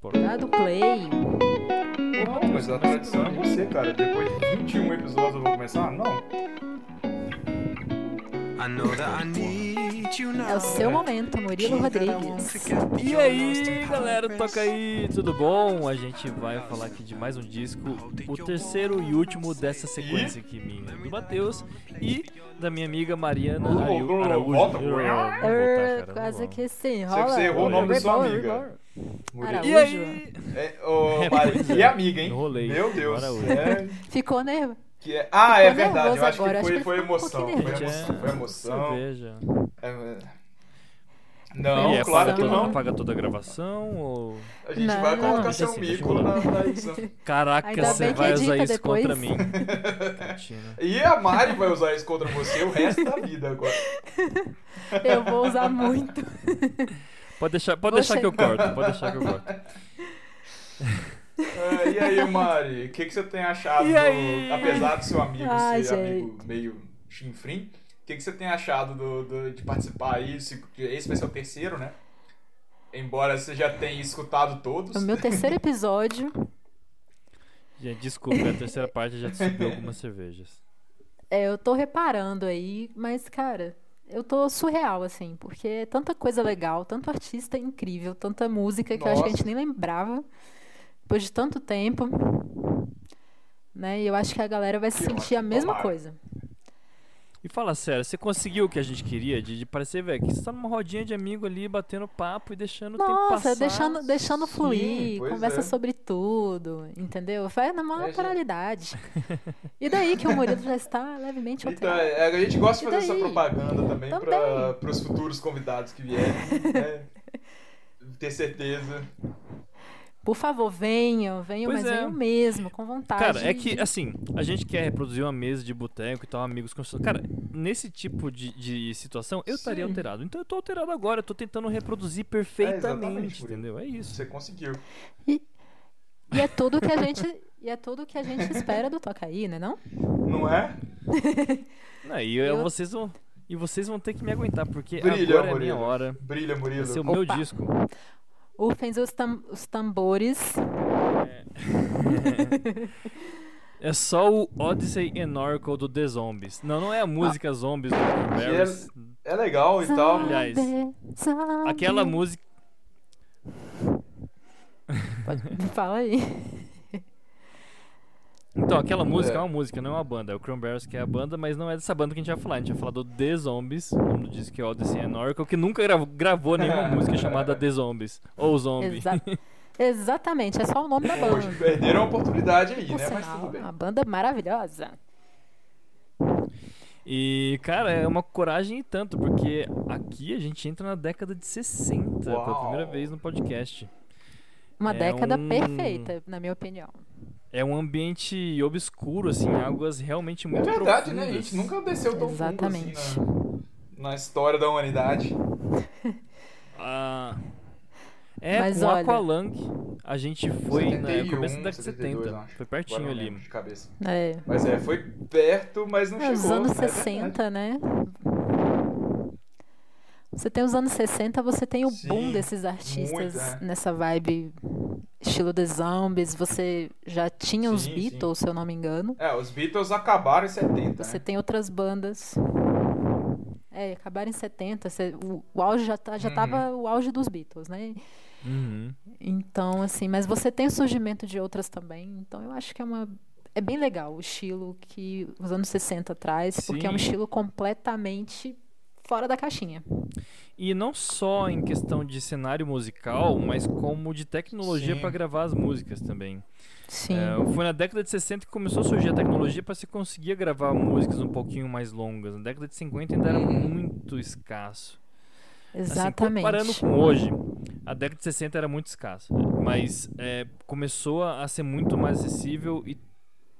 Pô. Dá do play. Não, mas a tradição é você, cara. Depois de 21 episódios eu vou começar? Não. É o seu momento, Murilo Rodrigues. E aí, galera, toca aí, tudo bom? A gente vai falar aqui de mais um disco, o terceiro e último dessa sequência aqui minha, do Matheus e da minha amiga Mariana Uh, Araú- uh, Araújo. volta, uh, voltar, Er, cara, quase que sim. Rola. você errou o nome da sua amiga. Murilo. E aí? É, ô, Mari, que amiga, hein? Meu Deus. É, Ficou nervo. que é... Ah, é Ficou verdade. nervoso Eu acho agora, que acho foi, que foi um emoção. pouquinho Foi emoção. é Foi emoção. cerveja. É, é. e Não, é, claro paga que toda, não. apaga toda a gravação ou... A gente Não, vai não. colocar seu assim, mico na, na edição. Caraca, Ainda você vai usar isso depois. contra mim. E a Mari vai usar isso contra você o resto da vida agora. Eu vou usar muito. Pode deixar, pode deixar que eu corto, pode deixar que eu corto. É, e aí, Mari, o que, que você tem achado, E do- apesar do seu amigo Ai, ser gente. amigo meio chinfrim, o que, que você tem achado do, do- de participar aí? Se- Esse vai ser o terceiro, né? Embora você já tenha escutado todos. No meu terceiro episódio, Gente, desculpa, a terceira parte já subiu algumas cervejas. é, eu tô reparando aí, mas, cara, eu tô surreal, assim, porque é tanta coisa legal, tanto artista incrível, tanta música que eu acho que a gente Nossa. nem lembrava, depois de tanto tempo. Né? E eu acho que a galera vai se Que sentir a mesma tomara. coisa. E fala sério, você conseguiu o que a gente queria? De, de parecer, velho, que você tá numa rodinha de amigo ali, batendo papo e deixando o tempo Nossa, passar. deixando, deixando Sim, fluir, conversa é. sobre tudo, entendeu? Vai na maior É, naturalidade. E daí que o Murilo já está levemente Então, alterado. é, a gente gosta de fazer essa propaganda também, Também. para os futuros convidados que vierem. né? Ter certeza. Por favor, venham, venham, Pois mas é. venham mesmo, com vontade. Cara, é que, assim, a gente quer reproduzir uma mesa de boteco e tal, amigos conversando. Cara, nesse tipo de, de situação, eu estaria Sim. alterado. Então eu tô alterado agora, eu tô tentando reproduzir exatamente, perfeitamente, Murilo. entendeu? É isso. Você conseguiu. E é tudo que a gente. E é tudo que a gente espera do Toca aí, né não? Não é? Não, e eu- Eu- vocês vão. E vocês vão ter que me aguentar, porque Brilha, agora é a minha Murilo. hora. Brilha, Murilo. Vai ser o meu Opa. disco. Rufem os, tam- os tambores. É só o Odyssey and Oracle do The Zombies. Não, não é a música Zombies do Cranberries. É legal e tal. Aliás, Zombie, zombie. Aquela música. Pode- Fala aí. Então, aquela música É. é uma música, não é uma banda. É o Cranberries que é a banda, mas não é dessa banda que a gente vai falar. A gente vai falar do The Zombies, o nome do disco que é Odyssey and Oracle, que nunca gra- gravou nenhuma música chamada The Zombies. Ou Zombie. Exa- Exatamente, é só o nome da banda. perderam a oportunidade aí, Por né? Mas sinal, tudo bem. uma banda maravilhosa. E, cara, é uma coragem e tanto, porque aqui a gente entra na década de 60 pela Uau. primeira vez no podcast. Uma É década um- perfeita, na minha opinião. É um ambiente obscuro, assim, águas realmente É muito verdade, né? A profundas. gente nunca desceu tão Exatamente. fundo assim na, na história da humanidade. Ah, é, Mas com olha- Aqualung a gente foi no 71, começo da década de 72, 70. acho. Foi pertinho ali. de cabeça. É. Mas é, foi perto, mas não É, chegou. os anos é verdade. 60, né? Você tem os anos 60, você tem o boom Sim, desses artistas muito, é. nessa vibe estilo The Zombies. Você já tinha os Sim, Beatles, se eu não me engano. É, os Beatles acabaram em 70. Você né? tem outras bandas. É, acabaram em 70. você- o, o auge já, tá, já Uhum. tava o auge dos Beatles, né? Uhum. Então, assim, mas você tem o surgimento de outras também. Então, eu acho que é uma. É bem legal o estilo que os anos 60 traz, porque é um Sim. estilo completamente fora da caixinha. E não só em questão de cenário musical, mas como de tecnologia para gravar as músicas também. Sim. É, foi na década de 60 que começou a surgir a tecnologia para se conseguir gravar músicas um pouquinho mais longas. Na década de 50 ainda era Uhum. muito escasso. Assim, Exatamente. comparando com hoje, a década de 60 era muito escassa. Mas é, começou a ser muito mais acessível e,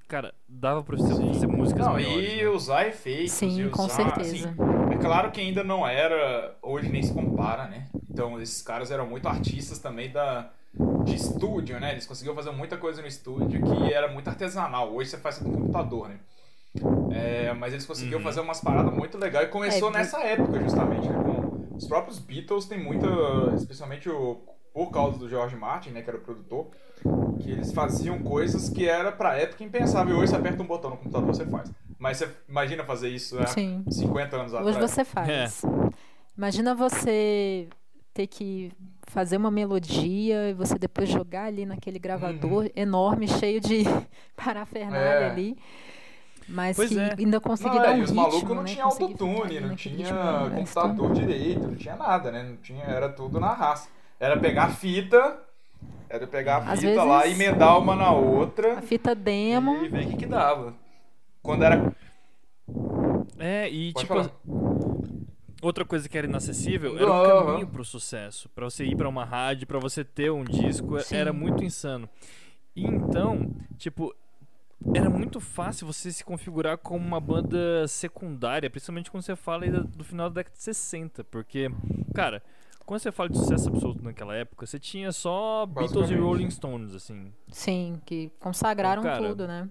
cara, dava pra você fazer músicas Não, melhores. e né? usar efeitos. Sim, e com usar, certeza. assim, claro que ainda não era, hoje nem se compara, né? Então esses caras eram muito artistas também da, de estúdio, né? Eles conseguiam fazer muita coisa no estúdio que era muito artesanal. Hoje você faz no computador, né? É, mas eles conseguiam Uhum. fazer umas paradas muito legais. E começou É, nessa época, justamente, né? Com os próprios Beatles tem muita. Especialmente o por causa do George Martin, né, que era o produtor, que eles faziam coisas que era pra época impensável. Hoje você aperta um botão no computador, você faz. Mas você imagina fazer isso há Sim. 50 anos Hoje atrás. você faz. Imagina você ter que fazer uma melodia e você depois jogar ali naquele gravador enorme, cheio de parafernália Uhum. É. ali. Mas Pois que é. ainda conseguir Não, dar é, um e os ritmo, malucos não né? ficar autotune, não tinha ritmo computador direito, não tinha nada, né? Não tinha, era tudo na raça. Era pegar a fita, era pegar a Às fita lá, vezes- emendar uma na outra A fita demo. e ver o que, que dava. Quando era. É, e Pode tipo. falar. Outra coisa que era inacessível era o caminho pro sucesso. Pra você ir pra uma rádio, pra você ter um disco, Sim. era muito insano. E então, tipo, era muito fácil você se configurar como uma banda secundária, principalmente quando você fala do final da década de 60, porque, cara, quando você fala de sucesso absoluto naquela época, você tinha só Beatles e. Rolling Stones, assim. Sim, que consagraram Então, cara, tudo, né?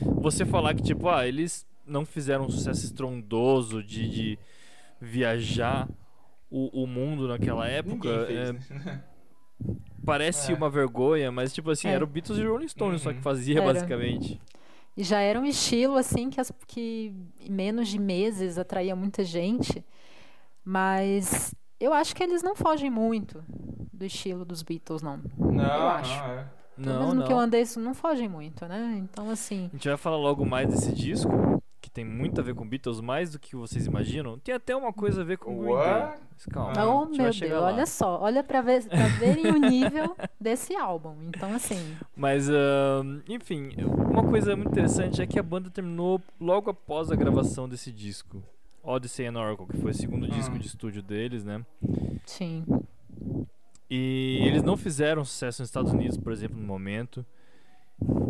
Você falar que, tipo, ah, eles não fizeram um sucesso estrondoso de, de viajar o, o mundo naquela época, é, parece É. uma vergonha, mas, tipo assim, É. era o Beatles e Rolling Stones só Uhum. que fazia, Era. basicamente. E já era um estilo assim que, as- que em menos de meses atraía muita gente. Mas eu acho que eles não fogem muito do estilo dos Beatles, não. Não, Eu acho. não, é. Não, menos no que eu não. andei, isso não fogem muito, né? Então, assim. A gente vai falar logo mais desse disco, que tem muito a ver com Beatles, mais do que vocês imaginam. Tem até uma coisa a ver com Green Day. Calma, oh, meu Deus, lá. olha só. Olha pra, ver, pra verem o nível desse álbum. Então, assim. Mas, ahn, enfim, uma coisa muito interessante é que a banda terminou logo após a gravação desse disco. Odyssey and Oracle, que foi o segundo disco Ah. de estúdio deles, né? Sim. E eles não fizeram sucesso nos Estados Unidos, por exemplo, no momento.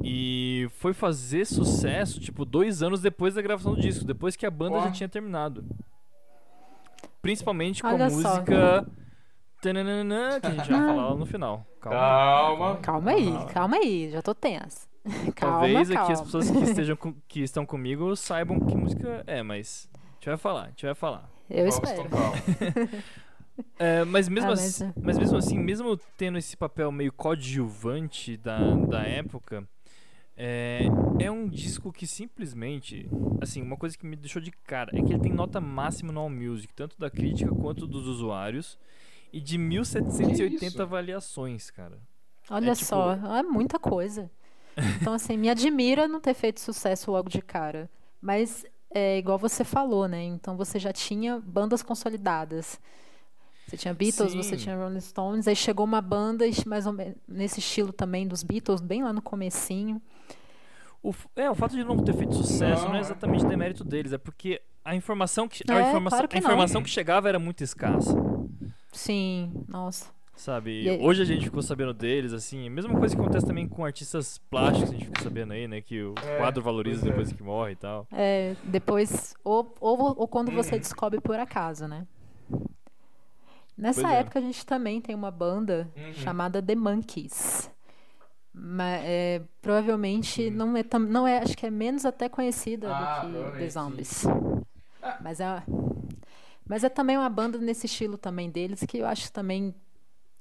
E foi fazer sucesso, tipo, dois anos depois da gravação do disco, depois que a banda já tinha terminado. Principalmente com Olha a só. música. Tananana, que a gente vai falar lá no final. Calma. Calma. Calma aí, calma aí. Já tô tensa. Calma, Talvez calma. aqui as pessoas que, estejam com- que estão comigo saibam que música é, mas. A gente vai falar, a gente vai falar. Eu Vamos espero. É, mas, mesmo Ah, assim, mas é. mas mesmo assim, mesmo tendo esse papel meio coadjuvante da, da época, é, é um disco que simplesmente, assim, uma coisa que me deixou de cara é que ele tem nota máxima no AllMusic, tanto da crítica quanto dos usuários, e de 1780 Que isso? avaliações, cara. Olha É tipo- só, é muita coisa. Então, assim, me admira não ter feito sucesso logo de cara. Mas é igual você falou, né? Então você já tinha bandas consolidadas. Você tinha Beatles, você Sim. tinha Rolling Stones, aí chegou uma banda mais ou menos nesse estilo também dos Beatles, bem lá no comecinho. O, é, o fato de não ter feito sucesso não, Não, é é. exatamente demérito deles, é porque a informação que, a É, informação, claro que a informação que chegava era muito escassa. Sim, nossa. Sabe? E aí- Hoje a gente ficou sabendo deles, assim. Mesma coisa que acontece também com artistas plásticos, a gente fica sabendo aí, né? Que o É, quadro valoriza é. depois que morre e tal. É, depois, ou, ou, ou quando você descobre por acaso, né? Nessa Pois é. época a gente também tem uma banda Uhum. chamada The Monkeys. Ma- é, provavelmente Hum. não, é tam- não é, acho que é menos até conhecida Ah, do que The. Zombies. Ah. Mas é, mas é também uma banda nesse estilo também deles que eu acho que também,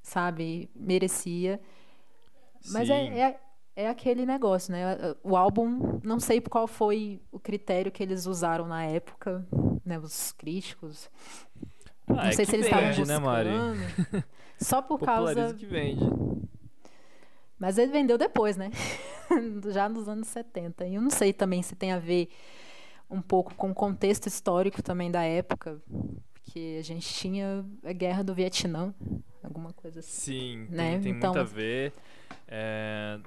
sabe, merecia. Mas Sim. é, é, é aquele negócio, né? O álbum, não sei qual foi o critério que eles usaram na época, né? Os críticos. Ah, não é sei se eles estavam vende, né, Mari? buscando. Só por causa. que vende. Mas ele vendeu depois, né? Já nos anos 70. E eu não sei também se tem a ver um pouco com o contexto histórico também da época. Porque a gente tinha a guerra do Vietnã, alguma coisa assim. Sim, tem, Né? tem Então- muito a ver. É,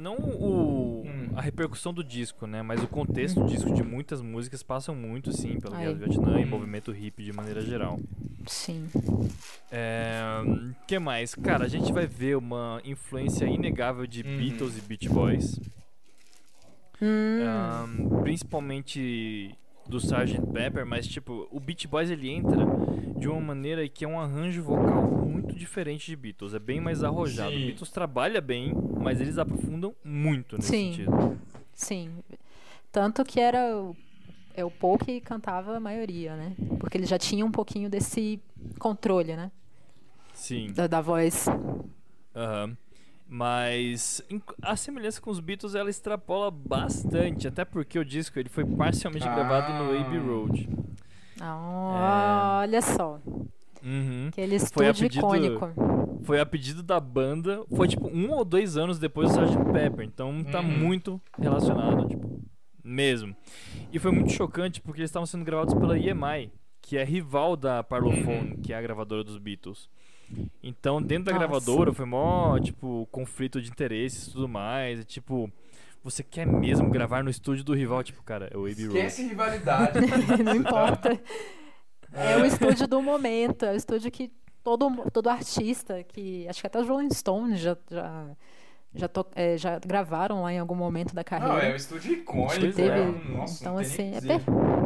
Não o, Hum. a repercussão do disco, né? Mas o contexto do disco de muitas músicas passam muito, sim, pela Ai. Guerra do Vietnã e Hum. movimento hippie de maneira geral. Sim. É, que mais? Cara, a gente vai ver uma influência inegável de Uhum. Beatles e Beach Boys. Hum, Ahn, principalmente do Sgt. Pepper, mas tipo, o Beach Boys ele entra de uma maneira que é um arranjo vocal muito diferente de Beatles, é bem mais arrojado. Sim. Beatles trabalha bem, mas eles aprofundam muito nesse Sim. sentido. sim. Tanto que era o, é o Paul que cantava a maioria, né? Porque ele já tinha um pouquinho desse controle, né? Sim. Da, da voz. Aham. Mas a semelhança com os Beatles ela extrapola bastante, até porque o disco ele foi parcialmente Ah. gravado no Abbey Road. Ah, Olha só. Uhum. Aquele Foi a estúdio pedido- icônico. Foi a pedido da banda, foi tipo um ou dois anos depois do Sgt. Pepper, então tá Uhum. muito relacionado, tipo, mesmo. E foi muito chocante porque eles estavam sendo gravados pela EMI, que é rival da Parlophone, que é a gravadora dos Beatles. Então, dentro da Nossa. gravadora foi mó, tipo, conflito de interesses e tudo mais, e, tipo, você quer mesmo gravar no estúdio do rival, tipo, cara, é o Abbey Road. Esquece rivalidade. Não importa. É o estúdio do momento, é o estúdio que todo, todo artista, que acho que até os Rolling Stones já, já, já, to- é, já gravaram lá em algum momento da Não, carreira. é um estúdio icônico. Teve- é. Nossa, então, não assim, o é que per- dizer.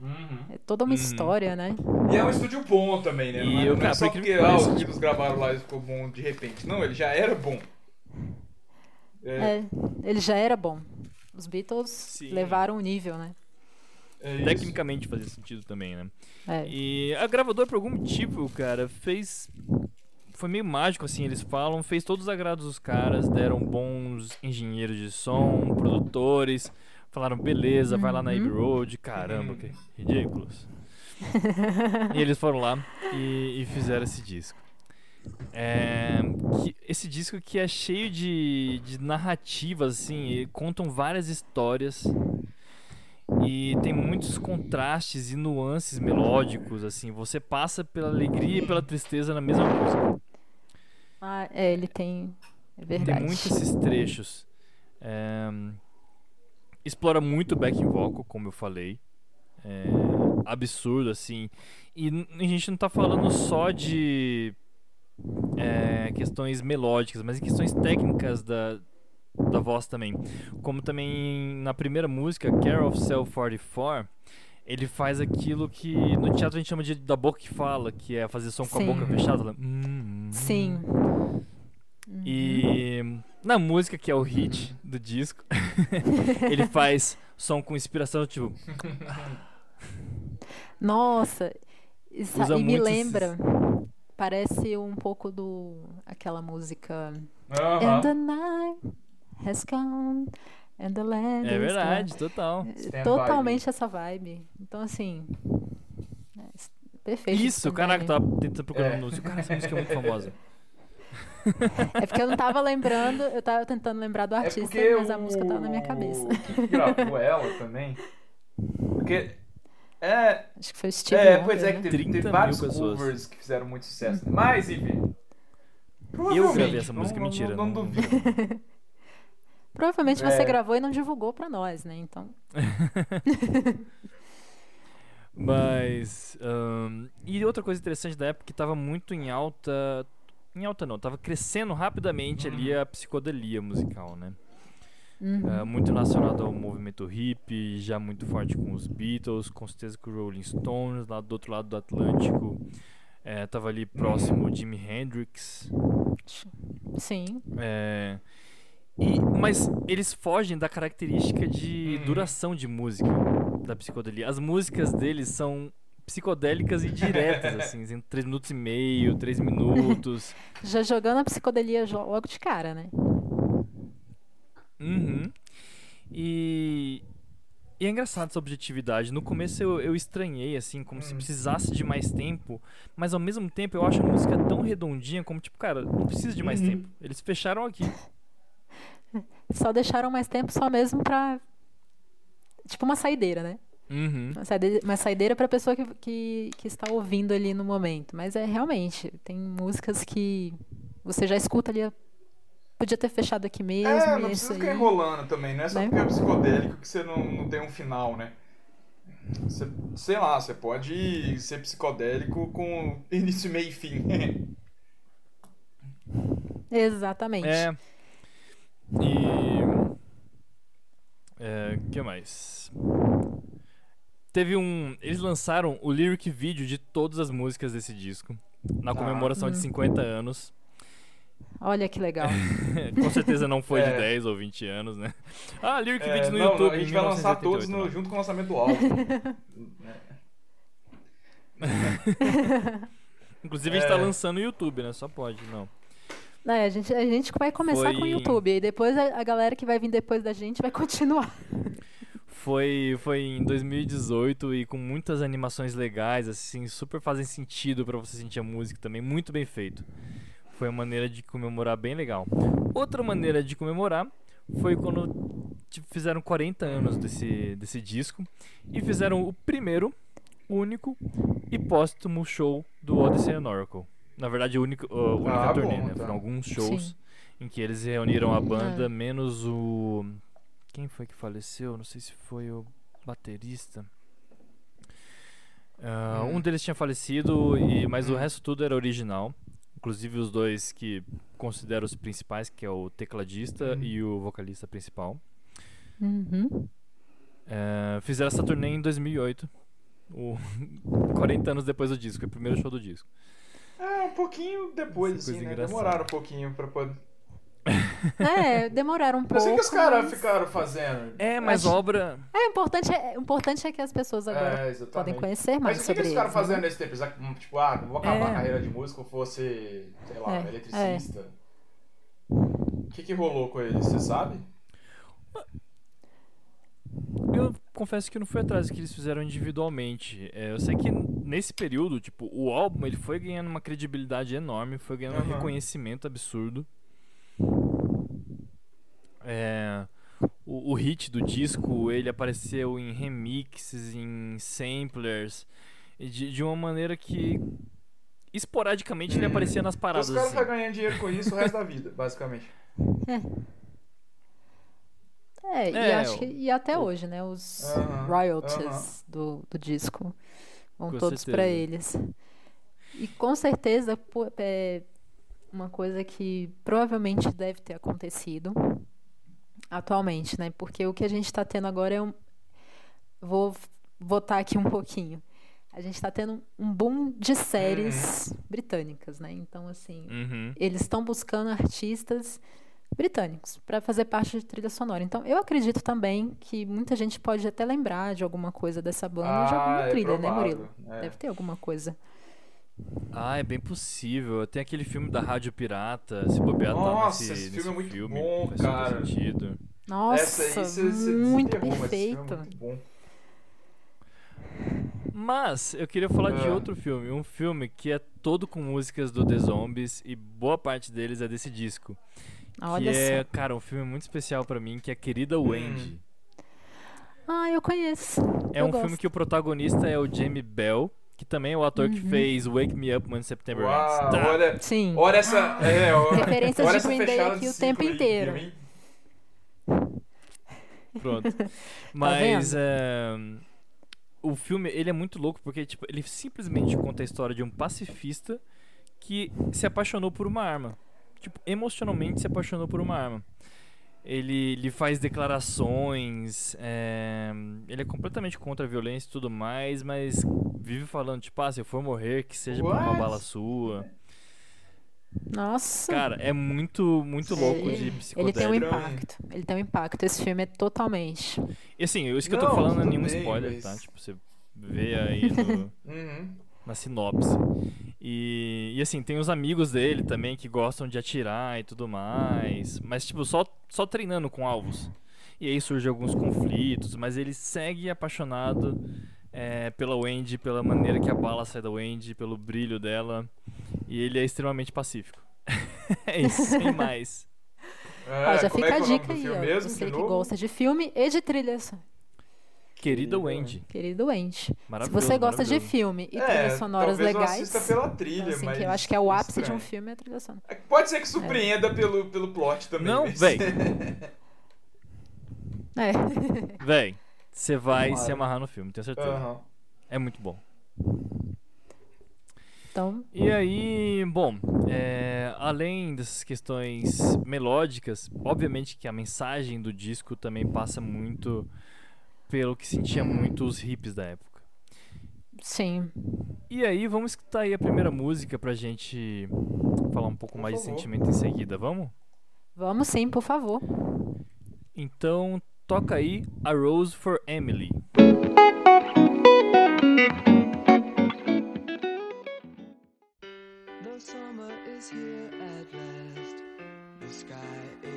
Uhum. É toda uma Uhum. história, né? E é um estúdio bom também, né? E não é, eu, não é cara, só por porque ah, os Beatles gravaram lá e ficou bom de repente. Não, ele já era bom. É, É, ele já era bom. Os Beatles Sim. levaram o nível, né? é. Tecnicamente fazia sentido também, né? É. E a gravadora, por algum motivo, cara, fez. Foi meio mágico, assim, eles falam, fez todos os agrados dos caras, deram bons engenheiros de som, produtores, falaram, beleza, vai lá na Abbey Uhum. Road, caramba, que ridículos. e eles foram lá e, e fizeram esse disco. É, que- esse disco que é cheio de, de narrativas, assim, e contam várias histórias e tem muitos contrastes e nuances melódicos, assim. Você passa pela alegria e pela tristeza na mesma música. Ah, é, ele tem. É verdade. Tem muitos esses trechos. É, explora muito o backing vocal, como eu falei. É, absurdo, assim. E a gente não tá falando só de é, questões melódicas, mas em questões técnicas da, da voz também. Como também na primeira música, Care of Cell 44, ele faz aquilo que no teatro a gente chama de da boca que fala, que é fazer som com a Sim. boca fechada. ela, "Hum, hum". Sim. E na música, que é o hit do disco, ele faz som com inspiração, tipo. Nossa, isso, Usa e me muito esses- lembra. Parece um pouco do. aquela música. Aham. And the night has come. And the land É is verdade, total. Stand Totalmente essa vibe. Então, assim. é, perfeito. Isso, caraca, tava tentando procurar É. um anúncio. Cara, essa música é muito famosa. É porque eu não tava lembrando, eu tava tentando lembrar do É artista, porque mas a o- música tava na minha cabeça. Quem gravou ela também? Porque. É, Acho que foi o Steve é Wonder, pois é, que né? teve, 30 teve mil vários pessoas. covers que fizeram muito sucesso. Mas, enfim. Eu gravei essa Provavelmente, música, não, mentira. Não, não, não- duvido. Provavelmente você É. gravou e não divulgou pra nós, né? Então. Mas. ahn, e outra coisa interessante da época que tava muito em alta. Em alta não, tava crescendo rapidamente ali a psicodelia musical, né? uhum. Ah, muito relacionado ao movimento hippie, já muito forte com os Beatles, com certeza com os Rolling Stones, lá do outro lado do Atlântico. Eh, tava ali próximo o Jimi Hendrix. Sim. É, e, mas eles fogem da característica de Hum. duração de música da psicodelia. As músicas deles são psicodélicas e diretas, assim, em 3 minutos e meio, 3 minutos. Já jogando a psicodelia logo de cara, né? Uhum. E, e é engraçado essa objetividade. No começo eu, eu estranhei, assim, como se Hum. precisasse de mais tempo, mas ao mesmo tempo eu acho a música tão redondinha como, tipo, cara, não precisa de mais Uhum. tempo. Eles fecharam aqui. Só deixaram mais tempo só mesmo pra. Tipo uma saideira, né? Uhum. Uma saideira, uma saideira pra pessoa que, que, que está ouvindo ali no momento. Mas é realmente, tem músicas que você já escuta ali. Podia ter fechado aqui mesmo. É, não é precisa isso ficar aí. enrolando também. Não é só Né? porque é psicodélico que você não, não tem um final, né? Você- sei lá, você pode ser psicodélico com início, meio e fim. Exatamente. É. E. É. que mais? Teve um. Eles lançaram o lyric video de todas as músicas desse disco. Na Ah. comemoração de Hum. 50 anos. Olha que legal. Com certeza não foi de É. 10 ou 20 anos, né? Ah, lyric É, video no não, não, YouTube. a gente em vai lançar todos 1988, no- não. junto com o lançamento do álbum. Inclusive a gente tá É. lançando no YouTube, né? Só pode, não. É, a, gente, a gente vai começar com o Foi- YouTube. E depois a, a galera que vai vir depois da gente vai continuar. Foi, foi em 2018 e com muitas animações legais, assim, super fazem sentido pra você sentir a música também, muito bem feito. Foi uma maneira de comemorar bem legal. Outra maneira de comemorar foi quando tipo, fizeram 40 anos desse, desse disco e fizeram o primeiro, único e póstumo show do Odyssey and Oracle. Na verdade, única, a única Ah, turnê, bom, né? tá. Foram alguns shows Sim. em que eles reuniram a banda, É. menos o. Quem foi que faleceu? Não sei se foi o baterista. Ah, Hum. Um deles tinha falecido, e, mas o Hum. resto tudo era original. Inclusive os dois que considero os principais, que é o tecladista Hum. e o vocalista principal. Uhum. Eh, fizeram essa turnê em 2008. O 40 anos depois do disco, é o primeiro show do disco. É, um pouquinho depois, assim, né? Demoraram um pouquinho pra poder. É, demoraram um Eu pouco. sei que os caras mas- ficaram fazendo. É, mas Acho- obra. É, o importante é, importante é que as pessoas agora É, podem conhecer mais Mas o que, eles ficaram eles, né? fazendo nesse tempo? Tipo, ah, vou acabar É. a carreira de músico, fosse, sei lá, É, eletricista. O que, que rolou com eles, você sabe? Eu confesso que eu não fui atrás do que eles fizeram individualmente. É, eu sei que nesse período, tipo, o álbum ele foi ganhando uma credibilidade enorme, foi ganhando um Aham. reconhecimento absurdo. É, o, o hit do disco ele apareceu em remixes, em samplers, de, de uma maneira que esporadicamente ele Hum. aparecia nas Então paradas. os caras assim. vão ganhar dinheiro com isso o resto da vida, basicamente. É, e, É, acho que, e até o- hoje, né? Os Aham, royalties do, do disco vão Com todos para eles. E com certeza pô, é uma coisa que provavelmente deve ter acontecido atualmente, né? Porque o que a gente está tendo agora é um. Vou votar aqui um pouquinho. A gente está tendo um boom de séries britânicas, né? Então, assim, Uhum. eles estão buscando artistas britânicos para fazer parte de trilha sonora. Então, eu acredito também que muita gente pode até lembrar de alguma coisa dessa banda de alguma Ah, é trilha, né, provável, Murilo? é. Deve ter alguma coisa. Ah, é bem possível. Tem aquele filme da Rádio Pirata, se bobear tá Nossa, nesse, esse nesse filme é muito filme, bom, faz cara. sentido. Nossa, Essa aí você, você muito esse filme perfeito. é muito bom. Mas eu queria falar de Ah. outro filme, um filme que é todo com músicas do The Zombies e boa parte deles é desse disco. Olha que é, só. cara, um filme muito especial pra mim, que é Querida Hum. Wendy. Ah, eu conheço. É eu um filme gosto. que o protagonista é o Jamie Bell, que também é o ator que Uhum. fez Wake Me Up When September Uau, Ends. Tá. olha, Sim. olha essa. É, olha, Referências olha de Green Day aqui o tempo inteiro. Pronto. Tá Mas é, o filme, ele é muito louco porque tipo, ele simplesmente conta a história de um pacifista que se apaixonou por uma arma. Tipo, emocionalmente se apaixonou por uma arma. Ele, ele faz declarações, é, ele é completamente contra a violência e tudo mais, mas vive falando, tipo, ah, se eu for morrer, que seja por uma What? bala sua. Nossa. Cara, é muito, muito louco Ele- de Ele psicodélico. tem um impacto. Ele tem um impacto. Esse filme é totalmente. E assim, isso que eu tô Não, falando não é nenhum spoiler, mas- tá? Tipo, você vê aí no, Uhum. na sinopse. E, e assim, tem os amigos dele também que gostam de atirar e tudo mais. Mas, tipo, só, só treinando com alvos. E aí surgem alguns conflitos, mas ele segue apaixonado é, pela Wendy, pela maneira que a bala sai da Wendy, pelo brilho dela. E ele é extremamente pacífico. é isso, sem mais. É, ó, já como fica é é a nome dica aí, ó. mesmo, Você que novo? gosta de filme e de trilhas. Querida Querida Wendy. Querido Wendy. Se você gosta de filme e É, trilhas sonoras talvez eu legais. assista pela trilha, então, assim, mas que eu acho que é o ápice de estranho. um filme é a trilha sonora. É, Pode ser que surpreenda pelo, pelo plot também. Não, mas- véi. É. Véi, você vai Tomara. se amarrar no filme, tenho certeza. Aham. É muito bom. Então, E aí, bom, é, além dessas questões melódicas, obviamente que a mensagem do disco também passa muito pelo que sentia muito os hips da época. Sim. E aí, vamos escutar aí a primeira música pra gente falar um pouco mais de sentimento em seguida, vamos? Vamos sim, por favor. Então, toca aí A Rose for Emily. The summer is here at last. The sky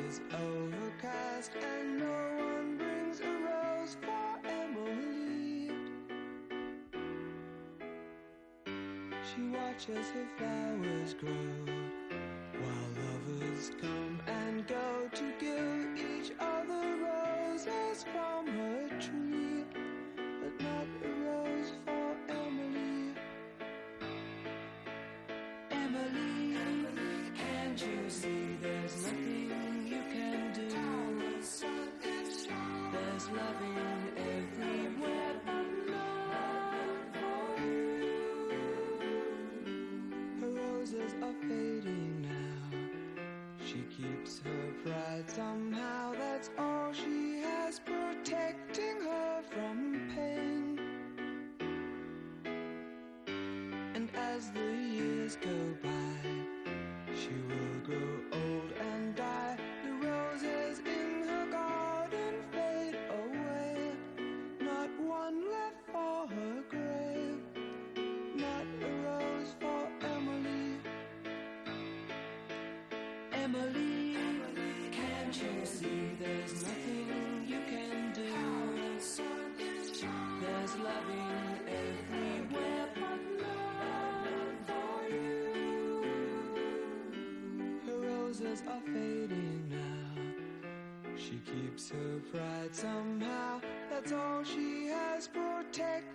is overcast and no one brings a rose for She watches her flowers grow while lovers come and go to give each other roses from her tree, but not a rose for Emily. Emily, can't you see there's nothing you can do? There's loving everywhere are fading now. She keeps her pride somehow. That's all she has protecting her from pain. And as the years go by, roses are fading now. She keeps her pride somehow. That's all she has protecting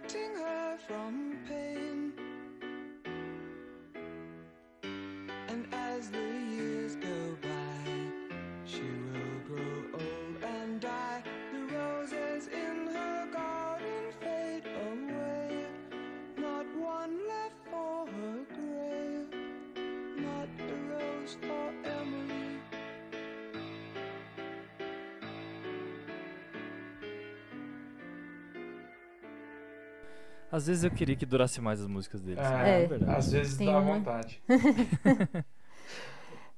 Às vezes eu queria que durasse mais as músicas deles. É, É. verdade. Às vezes Tem dá uma- vontade.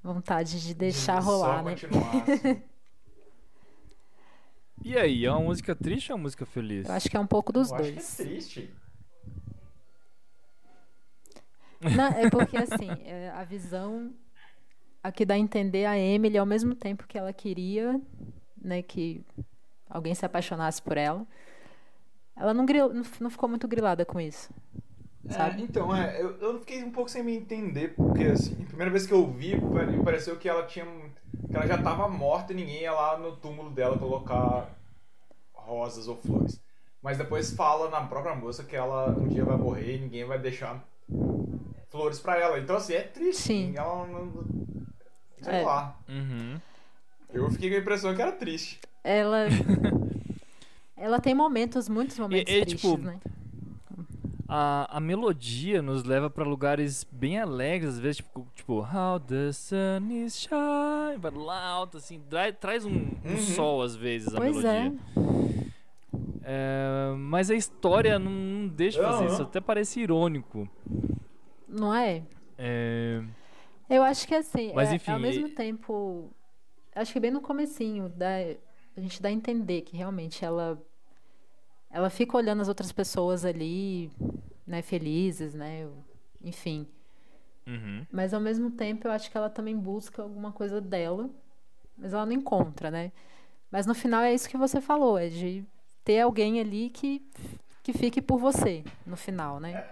Vontade de deixar De rolar, só né? continuar, assim. E aí, é uma música triste ou é uma música feliz? Eu acho que é um pouco dos Eu acho dois. que é triste. Não, é porque assim, é, a visão a que dá a entender a Emily ao mesmo tempo que ela queria, né, que alguém se apaixonasse por ela. Ela não, gril, não, não ficou muito grilada com isso. É, então, é, eu, eu fiquei um pouco sem me entender, porque assim, a primeira vez que eu vi, me pareceu que ela tinha. que ela já tava morta e ninguém ia lá no túmulo dela colocar rosas ou flores. Mas depois fala na própria moça que ela um dia vai morrer e ninguém vai deixar flores pra ela. Então assim, é triste. Sim. Ela não. Sei É. lá. Uhum. Eu fiquei com a impressão que era triste. Ela ela tem momentos, muitos momentos e, tristes, tipo, né? A, a melodia nos leva pra lugares bem alegres, às vezes, tipo, tipo How the sun is shine, vai lá alto, assim, tra- traz um, um Uhum. sol às vezes a Pois é. melodia. É, mas a história não, não deixa fazer Aham. isso, até parece irônico. Não é? É, Eu acho que assim, Mas, é- enfim, ao mesmo e- tempo, acho que bem no comecinho, dá, a gente dá a entender que realmente ela ela fica olhando as outras pessoas ali, né, felizes, né, enfim. uhum. Mas ao mesmo tempo, eu acho que ela também busca alguma coisa dela, mas ela não encontra, né? Mas no final é isso que você falou, é de ter alguém ali que que fique por você no final, né?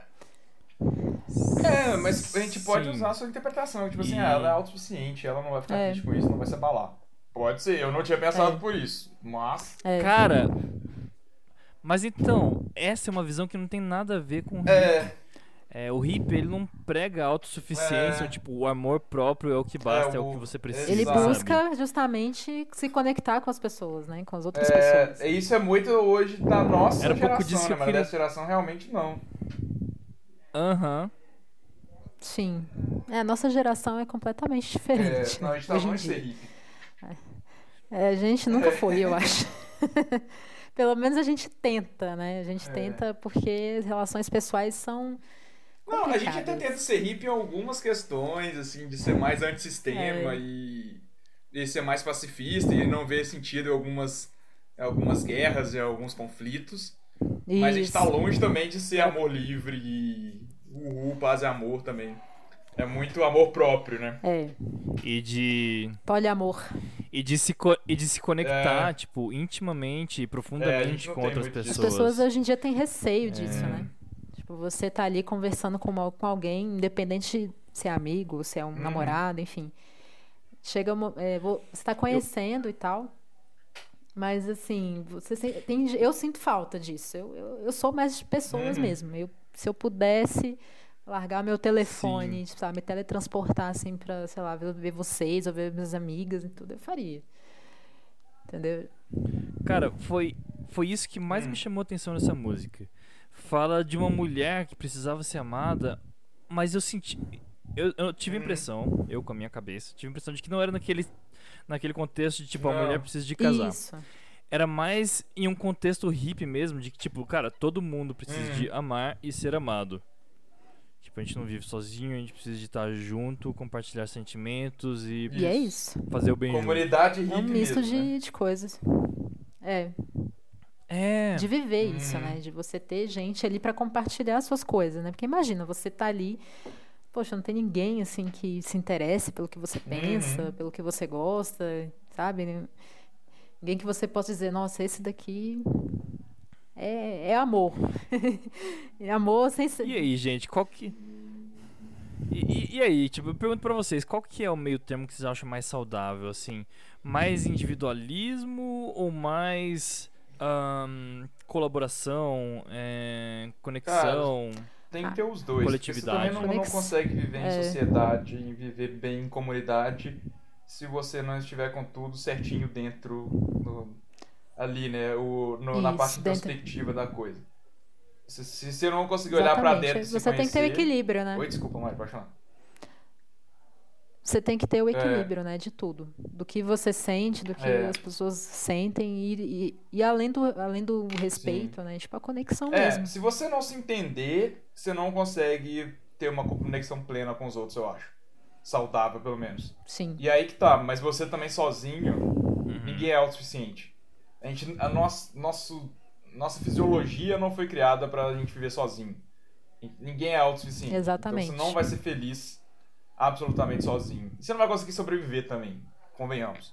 É, mas a gente pode Sim. usar a sua interpretação. Tipo assim, E- ah, ela é autossuficiente, ela não vai ficar É. triste com isso, não vai se abalar. Pode ser, eu não tinha pensado É. por isso. Mas. É. Cara, mas então, essa é uma visão que não tem nada a ver com o É. É, o hippie, ele não prega autossuficiência, É. tipo, o amor próprio é o que basta, é, o o- que você precisa. Ele busca justamente se conectar com as pessoas, né? Com as outras É, pessoas. é, isso é muito hoje da nossa Era um pouco geração, disso que né? eu Mas queria- dessa geração realmente não. Aham. Sim. É, a nossa geração é completamente É, diferente. não, a gente tá longe de ser hippie. É, a gente nunca foi, eu acho. Pelo menos a gente tenta, né? A gente É. tenta porque as relações pessoais são. Não, a gente até tenta ser hippie em algumas questões, assim, de ser mais antissistema É. e, e ser mais pacifista e não ver sentido em algumas, algumas guerras e alguns conflitos. Mas a gente Isso. tá longe também de ser amor livre e uhul, paz e amor também. É muito amor próprio, né? É, E de. poliamor. E de se, co- e de se conectar, É. tipo, intimamente e É, profundamente não com outras disso. As pessoas. pessoas hoje em dia têm receio disso, É. né? Tipo, você tá ali conversando com, uma- com alguém, independente se é amigo, se é um Uhum. namorado, enfim. Chega, é, vo- você tá conhecendo e tal. Mas assim, você se- tem, eu sinto falta disso. Eu, eu, eu sou mais de pessoas Uhum. mesmo. Eu, se eu pudesse largar meu telefone, Sim. sabe, me teletransportar assim pra, sei lá, ver, vocês ou ver minhas amigas e tudo, eu faria. Entendeu? Cara, foi, foi isso que mais Hum. me chamou a atenção nessa música. Fala de uma mulher que precisava ser amada, mas eu senti. Eu, eu tive a Hum. impressão, eu com a minha cabeça, tive a impressão de que não era naquele, naquele contexto de tipo, a Não. mulher precisa de casar. Isso. Era mais em um contexto hippie mesmo, de que, tipo, cara, todo mundo precisa Uhum. de amar e ser amado. Tipo, a gente não vive sozinho, a gente precisa de estar junto, compartilhar sentimentos e E é isso. fazer o bem junto. Comunidade hippie É um misto mesmo, de, né? de coisas. É, É. de viver isso, Uhum. né? De você ter gente ali pra compartilhar as suas coisas, né? Porque imagina, você tá ali, poxa, não tem ninguém assim que se interesse pelo que você pensa, Uhum. pelo que você gosta, sabe? Ninguém que você possa dizer, nossa, esse daqui é, é amor. é amor sem ser. E aí, gente, qual que. E, e- e aí, tipo, eu pergunto pra vocês, qual que é o meio termo que vocês acham mais saudável, assim? Mais individualismo ou mais ahn, colaboração, é, conexão? Tem que ter os dois. porque Você Coletividade. também não, não consegue viver em É. sociedade e viver bem em comunidade se você não estiver com tudo certinho dentro do- ali, né? O, no- na Isso, parte dentro- introspectiva da coisa. Se, se você não conseguir olhar pra Exatamente. dentro se Você tem que ter o conhecer- equilíbrio, né? Oi, desculpa, Mari, pode falar. Você tem que ter o É. equilíbrio, né, de tudo. Do que você sente, do que É. as pessoas sentem e, e, e além, do, além do respeito, né? Tipo, a conexão É, mesmo. se você não se entender, você não consegue ter uma conexão plena com os outros, eu acho. Saudável, pelo menos. Sim. E aí que tá, mas você também sozinho, Uhum. ninguém é autossuficiente. A gente, a nossa, nosso, nossa fisiologia não foi criada pra gente viver sozinho. Ninguém é autossuficiente. Exatamente. Então você não vai ser feliz absolutamente sozinho. E você não vai conseguir sobreviver também, convenhamos.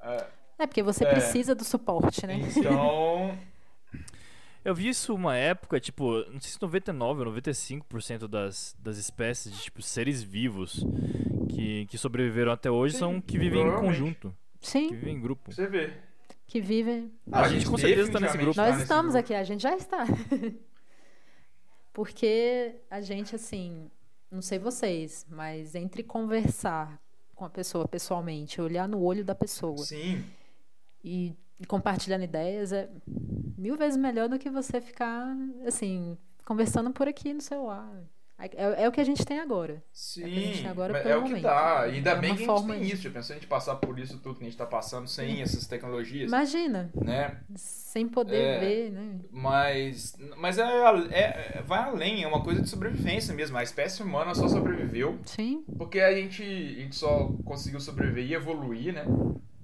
É, É porque você É. precisa do suporte, né? então, Eu vi isso uma época, tipo, não sei se 99 ou 95% das, das espécies de, tipo, seres vivos que, que sobreviveram até hoje Sim, são que vivem em conjunto, que Sim, vivem em grupo. você vê. Que vivem. A gente com certeza tá nesse grupo. tá Nós nesse estamos grupo. aqui, a gente já está. Porque a gente, assim, não sei vocês, mas entre conversar com a pessoa pessoalmente, olhar no olho da pessoa Sim. e, e compartilhando ideias é mil vezes melhor do que você ficar, assim, conversando por aqui no celular. É, é o que a gente tem agora. Sim, É o que a gente tem agora é o que dá. E ainda É bem que a gente tem de- isso. Já pensou a gente passar por isso tudo que a gente tá passando sem essas tecnologias, Imagina, né? sem poder É. ver, né? Mas, mas é, é- é- vai além, é uma coisa de sobrevivência mesmo. A espécie humana só sobreviveu Sim, porque a gente, a gente só conseguiu sobreviver e evoluir, né?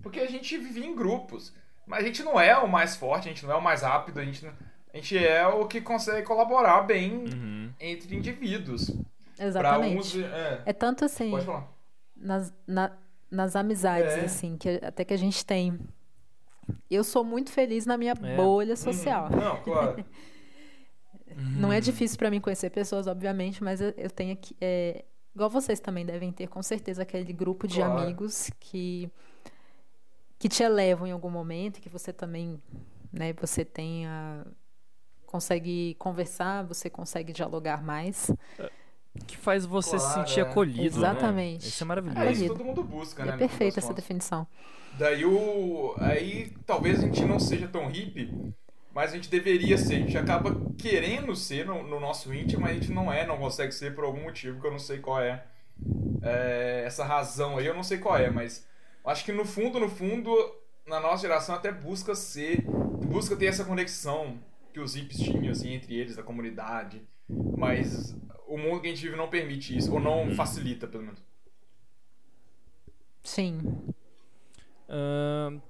Porque a gente vivia em grupos. Mas a gente não é o mais forte, a gente não é o mais rápido, a gente, não- a gente é o que consegue colaborar bem Uhum. entre indivíduos. Exatamente. uns. É, É tanto assim, pode falar. nas, na- nas amizades, É. assim, que até que a gente tem. Eu sou muito feliz na minha É. bolha social. Uhum. Não, claro. Não é difícil para mim conhecer pessoas, obviamente, mas eu, eu tenho aqui. é, igual vocês também devem ter, com certeza, aquele grupo de Claro. amigos que, que te elevam em algum momento, que você também, né, você tenha. Consegue conversar, você consegue dialogar mais. Que faz você se Claro, sentir é. acolhido. Exatamente. Né? Isso é É maravilhoso. isso que Acolhido. todo mundo busca, E né? é perfeita essa definição. Daí o. Aí talvez a gente não seja tão hippie, mas a gente deveria ser. A gente acaba querendo ser no, no nosso íntimo, mas a gente não é, não consegue ser por algum motivo que eu não sei qual é. É, essa razão aí eu não sei qual é, mas acho que no fundo, no fundo, na nossa geração até busca ser. Busca ter essa conexão que os hippies tinham, assim, entre eles, da comunidade. Mas o mundo que a gente vive não permite isso, ou não Uhum. facilita, pelo menos. Sim. Ahn,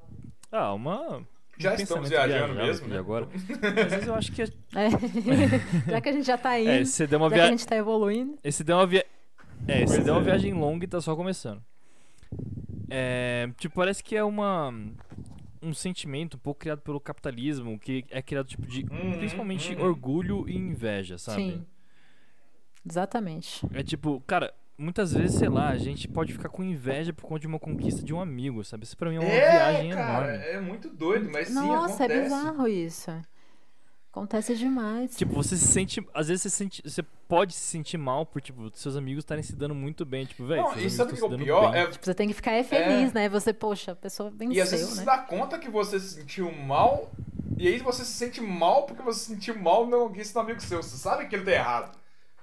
ah, uma. Já um estamos viajando mesmo, né? agora. Às vezes eu acho que. É, É. Já que a gente já tá indo, é, você deu uma já que a gente tá evoluindo. Esse deu uma via... É, deu uma é. viagem longa e tá só começando. É, tipo, parece que é uma um sentimento um pouco criado pelo capitalismo, que é criado tipo de Uhum, principalmente uhum. orgulho e inveja, sabe? Sim. Exatamente. É tipo, cara, muitas vezes, sei lá, a gente pode ficar com inveja por conta de uma conquista de um amigo, sabe? Isso pra mim é uma viagem cara, enorme. é muito doido, mas sim, Nossa, acontece. é bizarro isso. Acontece demais. Tipo, você se sente. Às vezes você, sente, você pode se sentir mal por, tipo, seus amigos estarem se dando muito bem. Tipo, velho, Não, e sabe o que é o pior? É, Tipo, você tem que ficar é feliz, né? Você, poxa, a pessoa e às vezes venceu, você se né? dá conta que você se sentiu mal, e aí você se sente mal porque você se sentiu mal no conquista do amigo seu. Você sabe que ele tá errado.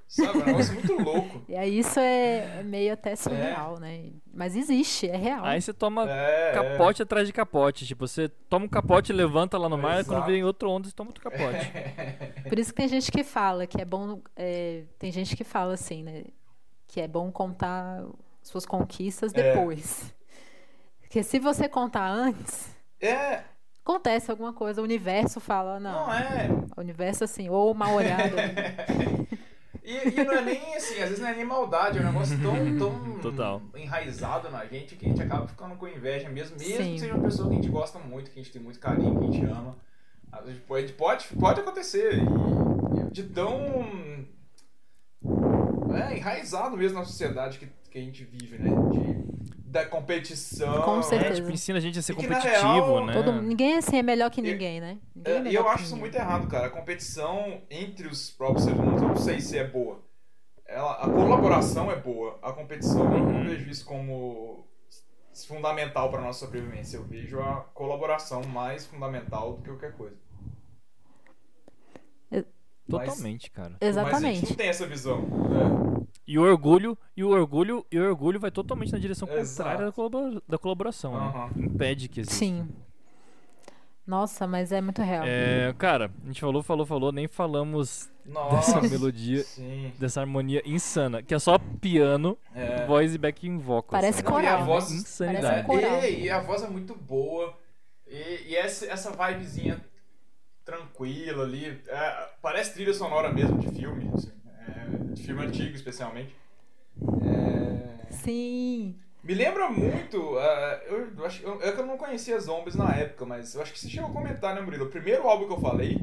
Sabe? É um negócio muito louco. E aí isso é, é meio até surreal, né? Mas existe, é real. Aí você toma É, capote atrás de capote. Tipo, você toma um capote, levanta lá no mar, e quando vem outra onda, você toma outro capote. Por isso que tem gente que fala que é bom. é, tem gente que fala assim, né? Que é bom contar suas conquistas É. depois. Porque se você contar antes, É, é, acontece alguma coisa, o universo fala, não. não é. O universo, assim, ou mal olhado. E, e não é nem assim, às vezes não é nem maldade, é um negócio tão, tão Total. enraizado na gente que a gente acaba ficando com inveja mesmo, mesmo Sim. que seja uma pessoa que a gente gosta muito, que a gente tem muito carinho, que a gente ama. Às vezes pode, pode, pode acontecer. E, e de tão é, enraizado mesmo na sociedade que, que a gente vive, né? De, da competição. Com É, certeza. tipo, ensina a gente a ser E competitivo, real, né? Todo, ninguém assim é melhor que E- ninguém, né? Ninguém é É, e eu acho isso muito errado, cara. A competição entre os próprios seres humanos, eu não sei se é boa. Ela, a colaboração é boa. A competição, eu não Uhum. vejo isso como fundamental para nossa sobrevivência. Eu vejo a colaboração mais fundamental do que qualquer coisa. Totalmente, cara. Mas a gente Exatamente. não tem essa visão. E o orgulho, e o orgulho, e o orgulho vai totalmente na direção Exato. contrária da, colabora- da colaboração, né? Aham. Impede que exista. Sim. Nossa, mas é muito real. É, cara, a gente falou, falou, falou, nem falamos Nossa. dessa melodia, Sim. dessa harmonia insana, que é só piano, É. voz e backing vocals. Parece sabe? Não, e a coral, né? voz- Insanidade. Parece um coral. E, e a voz é muito boa. E, e essa, essa vibezinha tranquila ali. é, parece trilha sonora mesmo de filme. assim, é, de filme antigo, especialmente. É, Sim. me lembra muito. é, eu, eu acho, eu, é que eu não conhecia Zombies na época, mas eu acho que você chegou a comentar, né, Murilo? O primeiro álbum que eu falei,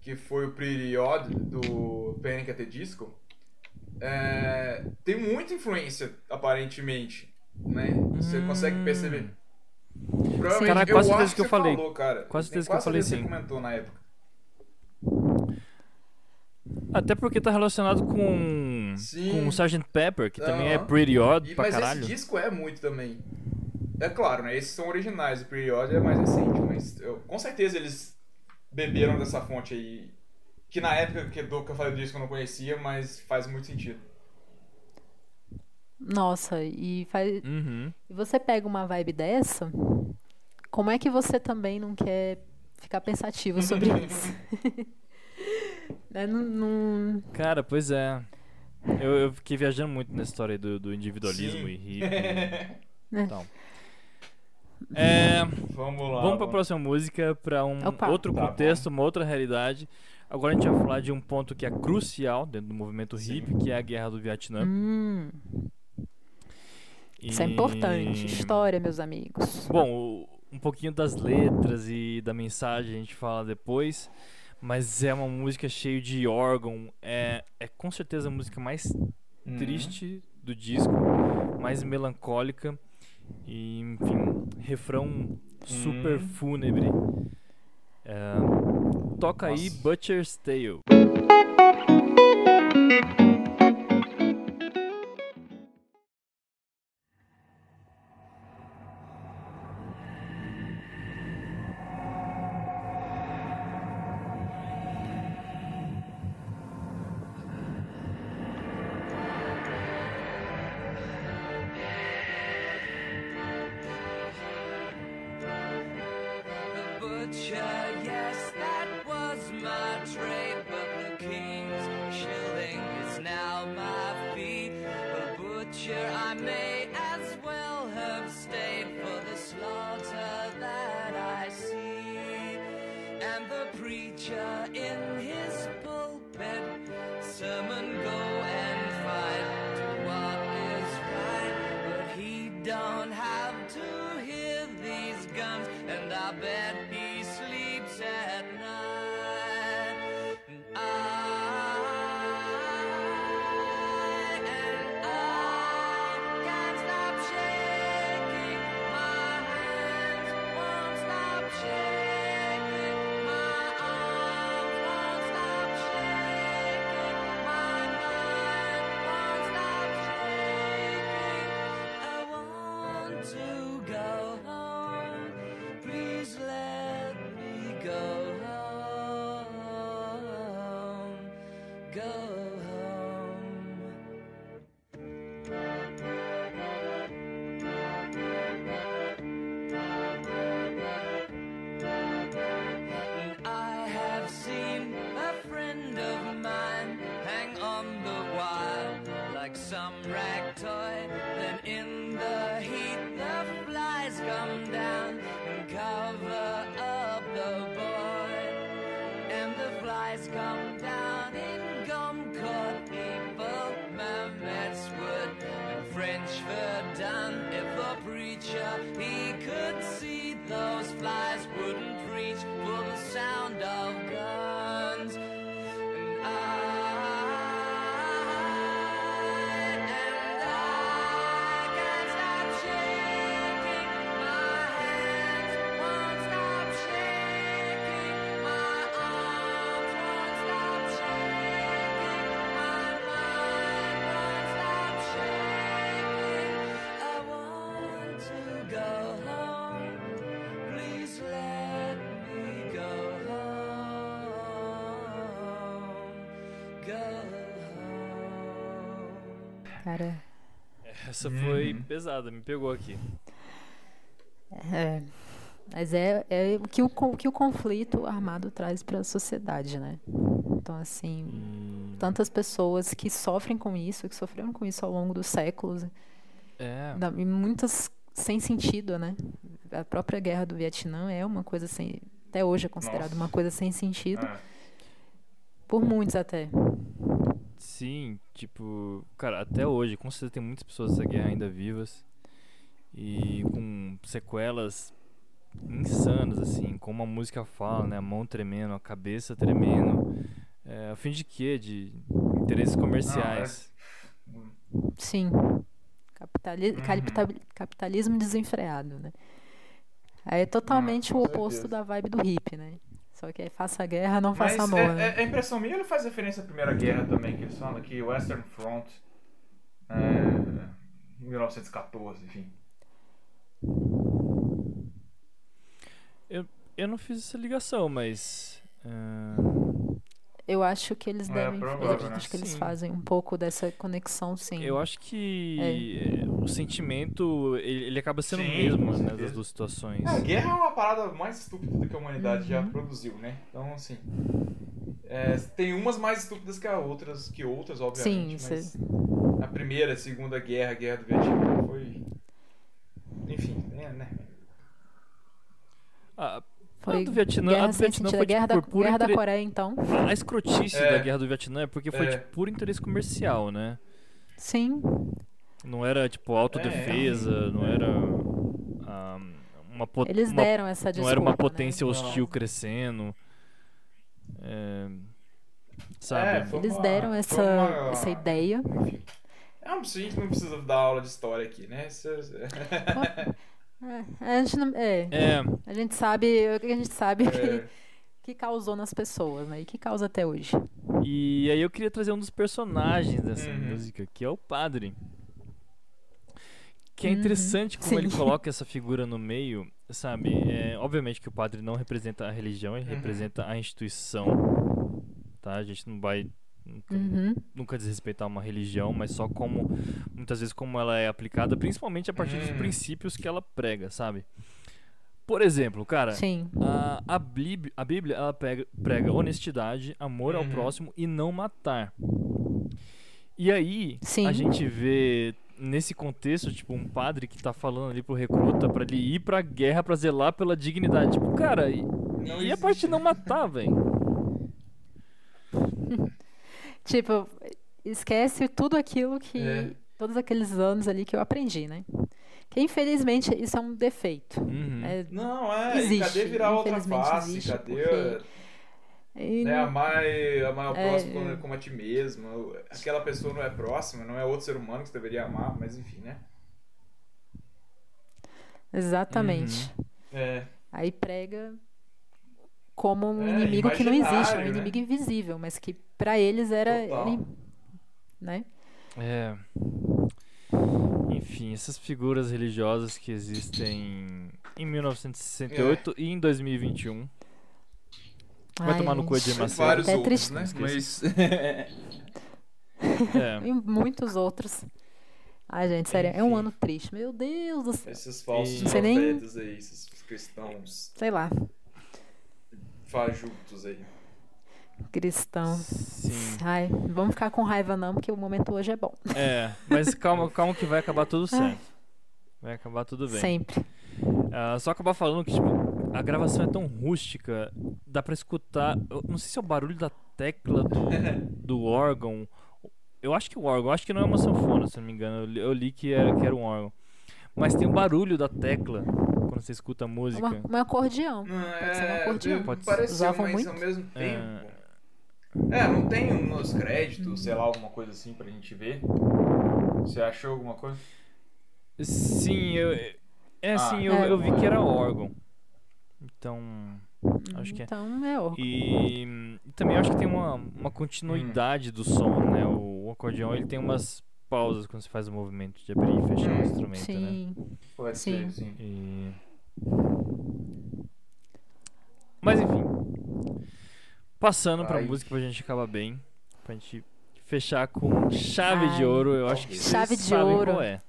que foi o Pretty Odd do Panic! at the Disco, é, tem muita influência, aparentemente. Né? Você Hum. consegue perceber. Provavelmente, Cara, quase eu certeza que eu falei. Falou, cara. Quase certeza que eu falei sim. Você comentou na época. Até porque tá relacionado com, Sim. com o Sgt. Pepper, que também é pretty odd E, pra mas caralho. esse disco é muito também. É claro, né? Esses são originais. O Period é mais recente, mas eu- com certeza eles beberam dessa fonte aí. Que na época que eu falei do disco eu não conhecia, mas faz muito sentido. Nossa, e faz. Uhum. E você pega uma vibe dessa, como é que você também não quer ficar pensativo sobre isso? Né, não- não- Cara, pois é. Eu, eu fiquei viajando muito nessa história do, do individualismo Sim. e hippie e né? tal. É, Vamos lá. vamos pra próxima música, pra um Opa. outro Tá contexto, uma outra realidade. Agora a gente vai falar de um ponto que é crucial dentro do movimento Sim. hippie, que é a guerra do Vietnã. Hum, isso é importante. História, meus amigos. Bom, um pouquinho das letras e da mensagem a gente fala depois, mas é uma música cheia de órgão. É, é com certeza a música mais Uhum. triste do disco, mais melancólica e, enfim, refrão super Hum. fúnebre. É, toca aí Nossa. Butcher's Tale. And Cara, Essa foi Uhum. pesada, me pegou aqui. é. Mas é, é o, que o, que o conflito armado traz para a sociedade, né? Então, assim, Hum, tantas pessoas que sofrem com isso, que sofreram com isso ao longo dos séculos, é. da- e muitas sem sentido, né? A própria guerra do Vietnã é uma coisa sem. Até hoje é considerada uma coisa sem sentido, É. por muitos até. Sim, tipo, cara, até hoje, com certeza tem muitas pessoas dessa guerra ainda vivas e com sequelas insanas, assim, como a música fala, né? A mão tremendo, a cabeça tremendo. É, a fim de quê? De interesses comerciais. Sim. Capitali- Uhum. capita- Capitalismo desenfreado, né? Aí é totalmente com o oposto certeza. da vibe do hippie, né? Só que aí faça guerra, não Mas faça amor, é, né? é, é impressão minha, ele faz referência à Primeira Guerra também, que eles falam que Western Front, é, 1914, enfim. Eu não fiz essa ligação, mas. ah, Eu acho que eles É, devem. provável, eu né? acho que eles Sim. fazem um pouco dessa conexão, sim. eu acho que eh, o sentimento ele, ele acaba sendo o Sim, mesmo né, das duas situações. É, a guerra é uma parada mais estúpida que a humanidade já Uhum. produziu, né? Então, assim. é, tem umas mais estúpidas que, outras, que outras, obviamente. Sim, mas a primeira, a segunda guerra, a guerra do Vietnã, foi. Enfim, é, né? Ah, Foi a do Vietnã, a guerra do sem Vietnã sentido. foi A guerra, tipo, da, por pura guerra da intere- Coreia, então. A escrotice É. da guerra do Vietnã é porque foi É. tipo, puro interesse comercial, né? Sim. Não era tipo autodefesa, não era ah, uma, po- Eles uma- deram essa não desculpa. era uma né? potência hostil Não. crescendo. É, sabe? É, Eles uma- deram essa, uma- essa ideia. É, a gente não precisa dar aula de história aqui, né? Isso é- É, a gente não- é, É, a gente sabe, o que a gente sabe é, que, que causou nas pessoas, né? E que causa até hoje. e aí eu queria trazer um dos personagens dessa Uhum. música, que é o padre. Que é Uhum, interessante como ele sim. coloca essa figura no meio, sabe? É, obviamente que o padre não representa a religião, ele Uhum. representa a instituição, tá? A gente não vai nunca, Uhum. nunca desrespeitar uma religião, mas só como, muitas vezes, como ela é aplicada, principalmente a partir dos Uhum. princípios que ela prega, sabe? Por exemplo, cara, Sim. a, a, Bíblia, a Bíblia ela prega, prega honestidade, amor ao Uhum. próximo e não matar. E aí, Sim. a gente vê nesse contexto, tipo, um padre que tá falando ali pro recruta pra ele ir pra guerra pra zelar pela dignidade. Tipo, cara, e, e a parte de não matar, velho? Tipo, esquece tudo aquilo que. É. Todos aqueles anos ali que eu aprendi, né? Que infelizmente isso é um defeito. Uhum. né? Não, é. Existe, cadê virar outra face? existe, cadê porque- E né, não- amar, amar o É, próximo é. como a ti mesmo? Aquela pessoa não é próxima, não é outro ser humano que você deveria amar, mas enfim, né? Exatamente. É. Aí prega como um É, inimigo que não existe, um né? inimigo invisível, mas que pra eles era, ele- né? É. Enfim, essas figuras religiosas que existem em 1968 e em 2021. Vai Ai, tomar no cu, Tem Macedo. vários É outros, triste. né? Mas. É. E muitos outros. Ai, gente, sério, é um Enfim. ano triste. Meu Deus do céu. Esses falsos sei nem- profetas aí, esses cristãos Sei lá, fajutos aí. cristão. Sim. Ai, não vamos ficar com raiva não, porque o momento hoje é bom. É, mas calma, calma que vai acabar tudo certo. Vai acabar tudo bem. Sempre. Ah, só acabar falando que, tipo, a gravação é tão rústica, dá pra escutar. Eu não sei se é o barulho da tecla do, do órgão. Eu acho que o órgão, eu acho que não é uma sanfona, se não me engano. Eu li, eu li que, era, que era um órgão. Mas tem o barulho da tecla quando você escuta a música. Uma, um acordeão. Pode ser um acordeão. é, Pode ser. pareceu, Usavam mas muito? ao mesmo É. tempo. É, não tem nos créditos, sei lá, alguma coisa assim pra gente ver. Você achou alguma coisa? Sim, eu. É, Ah. sim, eu, É. eu vi que era órgão. Então. Acho que é. Então é órgão. E, e também acho que tem uma, uma continuidade do som, né? O, o acordeão ele tem umas pausas quando você faz o movimento de abrir e fechar o Hum, instrumento, né? Sim. Pode Sim. ser, sim. E... Mas enfim. Passando pra Ai. música pra gente acabar bem. Pra gente fechar com chave de Ai. ouro. Eu acho que vocês Chave de sabem ouro. qual é.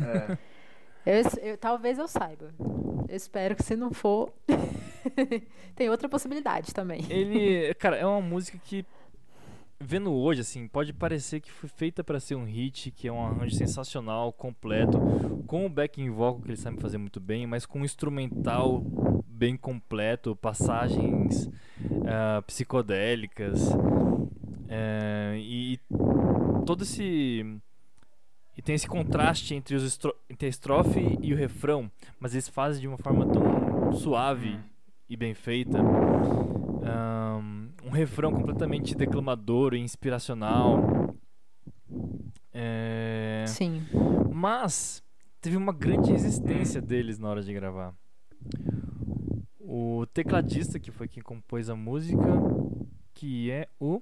É. Eu, eu- talvez eu saiba. Eu espero que se não for. tem outra possibilidade também. Ele, cara, é uma música que vendo hoje assim, pode parecer que foi feita pra ser um hit, que é um arranjo sensacional, completo, com o backing vocal que ele sabe fazer muito bem, mas com um instrumental bem completo, passagens ah, psicodélicas eh, e todo esse e tem esse contraste entre, os estro- entre a estrofe e o refrão, mas eles fazem de uma forma tão suave e bem feita. Ahn, um refrão completamente declamador e inspiracional. É, Sim. Mas teve uma grande resistência deles na hora de gravar. O tecladista, que foi quem compôs a música, que é o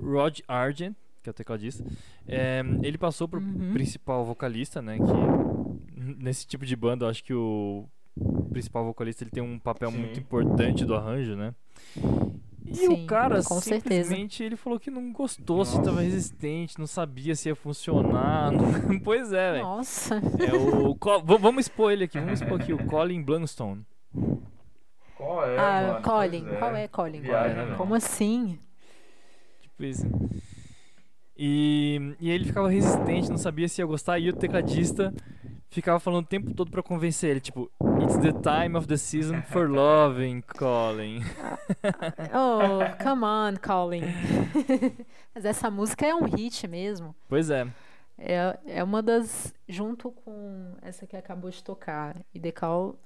Rod Argent, que é o tecladista, é, ele passou pro Uhum. principal vocalista, né? Que nesse tipo de banda, eu acho que o principal vocalista ele tem um papel Sim. muito importante do arranjo, né? E o Sim, cara com certeza. simplesmente ele falou que não gostou, se estava resistente, não sabia se ia funcionar. não- pois é, velho. Nossa. É o vamos expor ele aqui, vamos expor aqui o Colin Blunstone. Qual é, ah, mano? Colin. Pois Qual é Colin? Viaja, não. Como assim? Tipo isso. E, e ele ficava resistente, não sabia se ia gostar, e o tecladista ficava falando o tempo todo pra convencer ele, tipo, It's the time of the season for loving, Colin. Oh, come on, Colin. Mas essa música é um hit mesmo. Pois é. É, é uma das. Junto com essa que acabou de tocar, e The Call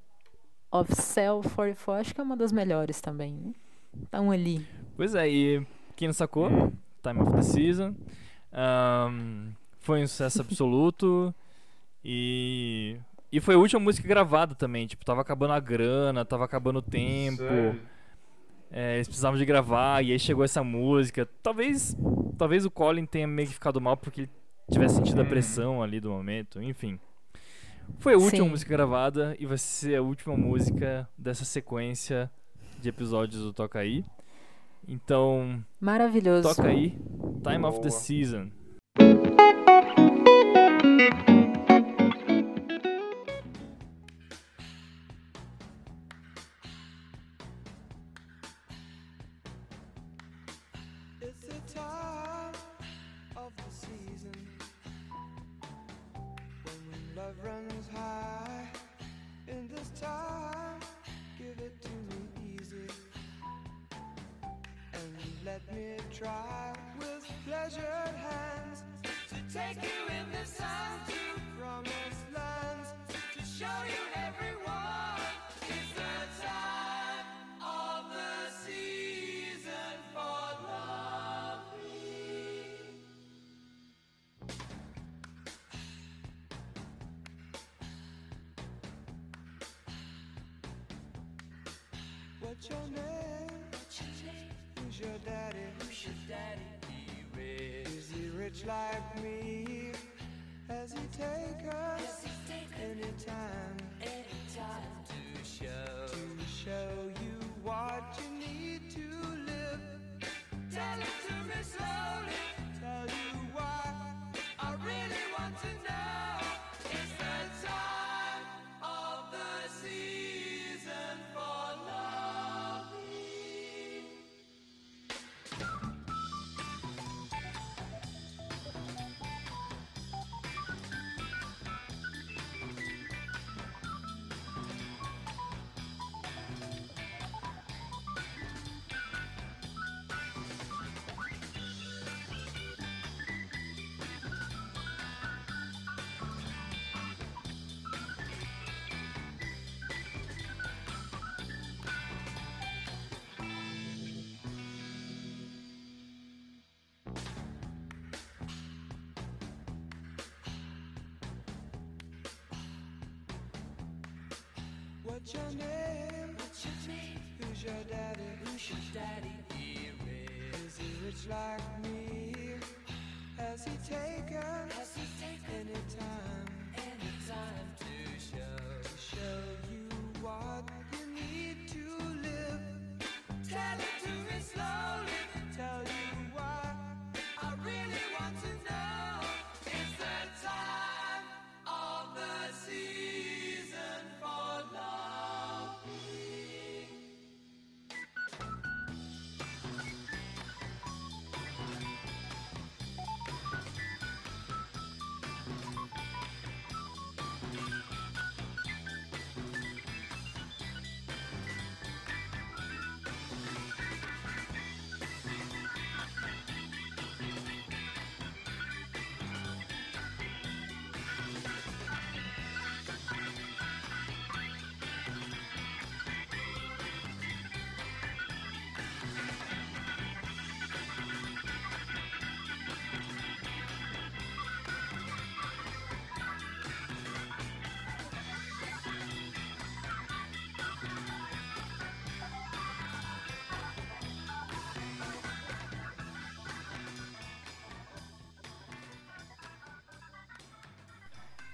of Cell 44, acho que é uma das melhores também. né? Estão ali. Pois é, e quem não sacou, Time of the Season. ahn, foi um sucesso absoluto. E. E foi a última música gravada também. Tipo, tava acabando a grana, tava acabando o tempo. É, eles precisavam de gravar e aí chegou essa música. Talvez, talvez o Colin tenha meio que ficado mal porque ele tivesse sentido a Uhum. pressão ali do momento. Enfim. Foi a última Sim. música gravada e vai ser a última música dessa sequência de episódios do Toca Aí. Então, Maravilhoso. toca aí. Time of the Boa. Season. Try with pleasured hands to take you in this time to promised lands. To show you everyone. Take us Does he take anytime any time to show? to show you what you need to live? Tell it to me slowly. Tell you why I really want to know. What's your name? What's your name? Who's your daddy? Who's your daddy? He rich. Is he rich like me? Has he taken Has he taken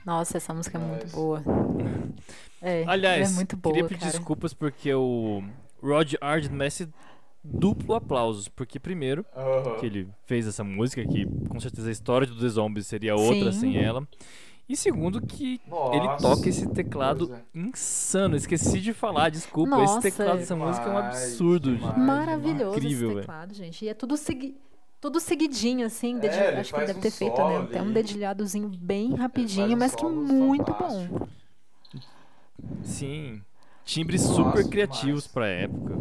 Nossa, essa música é muito Mas- boa. É, Aliás, é muito boa, queria pedir cara. desculpas porque o Rod Ard merece duplo aplausos. Porque, primeiro, Aham. que ele fez essa música, que com certeza a história do The Zombies seria outra Sim. sem ela. E segundo, que ele Nossa, toca esse teclado é. insano. Esqueci de falar, desculpa. Nossa, esse teclado dessa música é um absurdo. demais. gente. Maravilhoso Incrível, esse teclado, gente. E é tudo segui... Tudo seguidinho, assim. É, dedi- ele Acho que deve um ter feito, né? Até um dedilhadozinho bem rapidinho, um mas que muito fantástico. bom. Sim. Timbres Nossa, super demais. criativos pra época.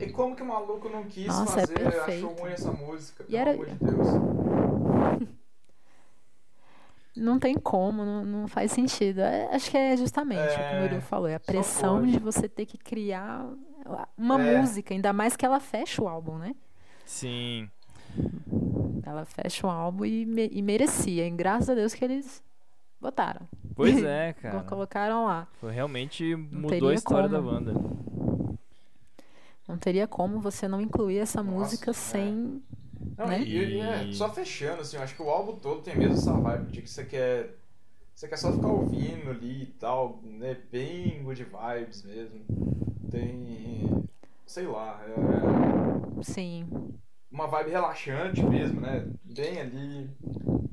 E como que o maluco não quis Nossa, é fazer, achou perfeito. ruim essa música? E Pelo era- amor de Deus. Não tem como, não, não faz sentido. É, acho que é justamente o que o É, Murilo falou. É a pressão de você ter que criar uma É. música, ainda mais que ela fecha o álbum, né? Sim. Ela fecha o álbum e, me- e merecia. E graças a Deus que eles botaram. Pois é, cara. Colocaram lá. Foi, realmente mudou a história da como. banda. Não teria como você não incluir essa Nossa, música é. sem. Não, né? e, e é, E- só fechando, assim, eu acho que o álbum todo tem mesmo essa vibe de que você quer. Você quer só ficar ouvindo ali e tal, né? Bem good vibes mesmo. Tem. Sei lá, é Sim. Uma vibe relaxante mesmo, né? Bem ali.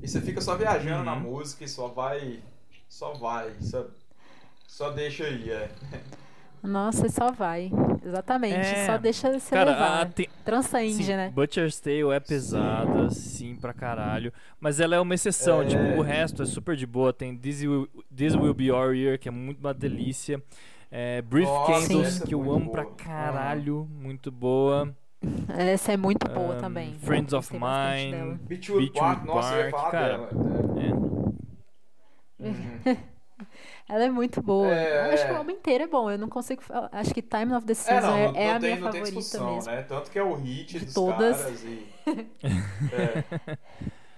E você fica só viajando na Uhum. música e só vai. Só vai. Só, só deixa aí, é. Nossa, e só vai. Exatamente. É. Só deixa você Cara, levar. a, te- Transcende, sim, né? Butcher's Tale é pesada, sim, pra caralho. Mas ela é uma exceção. É. Tipo, o resto é super de boa. Tem This Will, This Will Be Your Year, que é muito uma delícia. É, Brief Nossa, Candles, é que eu muito amo pra caralho. Muito boa. Essa é muito boa Um, também. Friends of Mine. Beachwood Beachwood Park, nossa, eu ia Park, falar cara. dela. É. É. Uhum. Ela é muito boa. É, Eu acho que o álbum inteiro é bom. Eu não consigo. falar- Acho que Time of the É, Season não, é, não, é não a tem, minha não tem favorita discussão, mesmo. né? Tanto que é o hit De dos todas. caras e...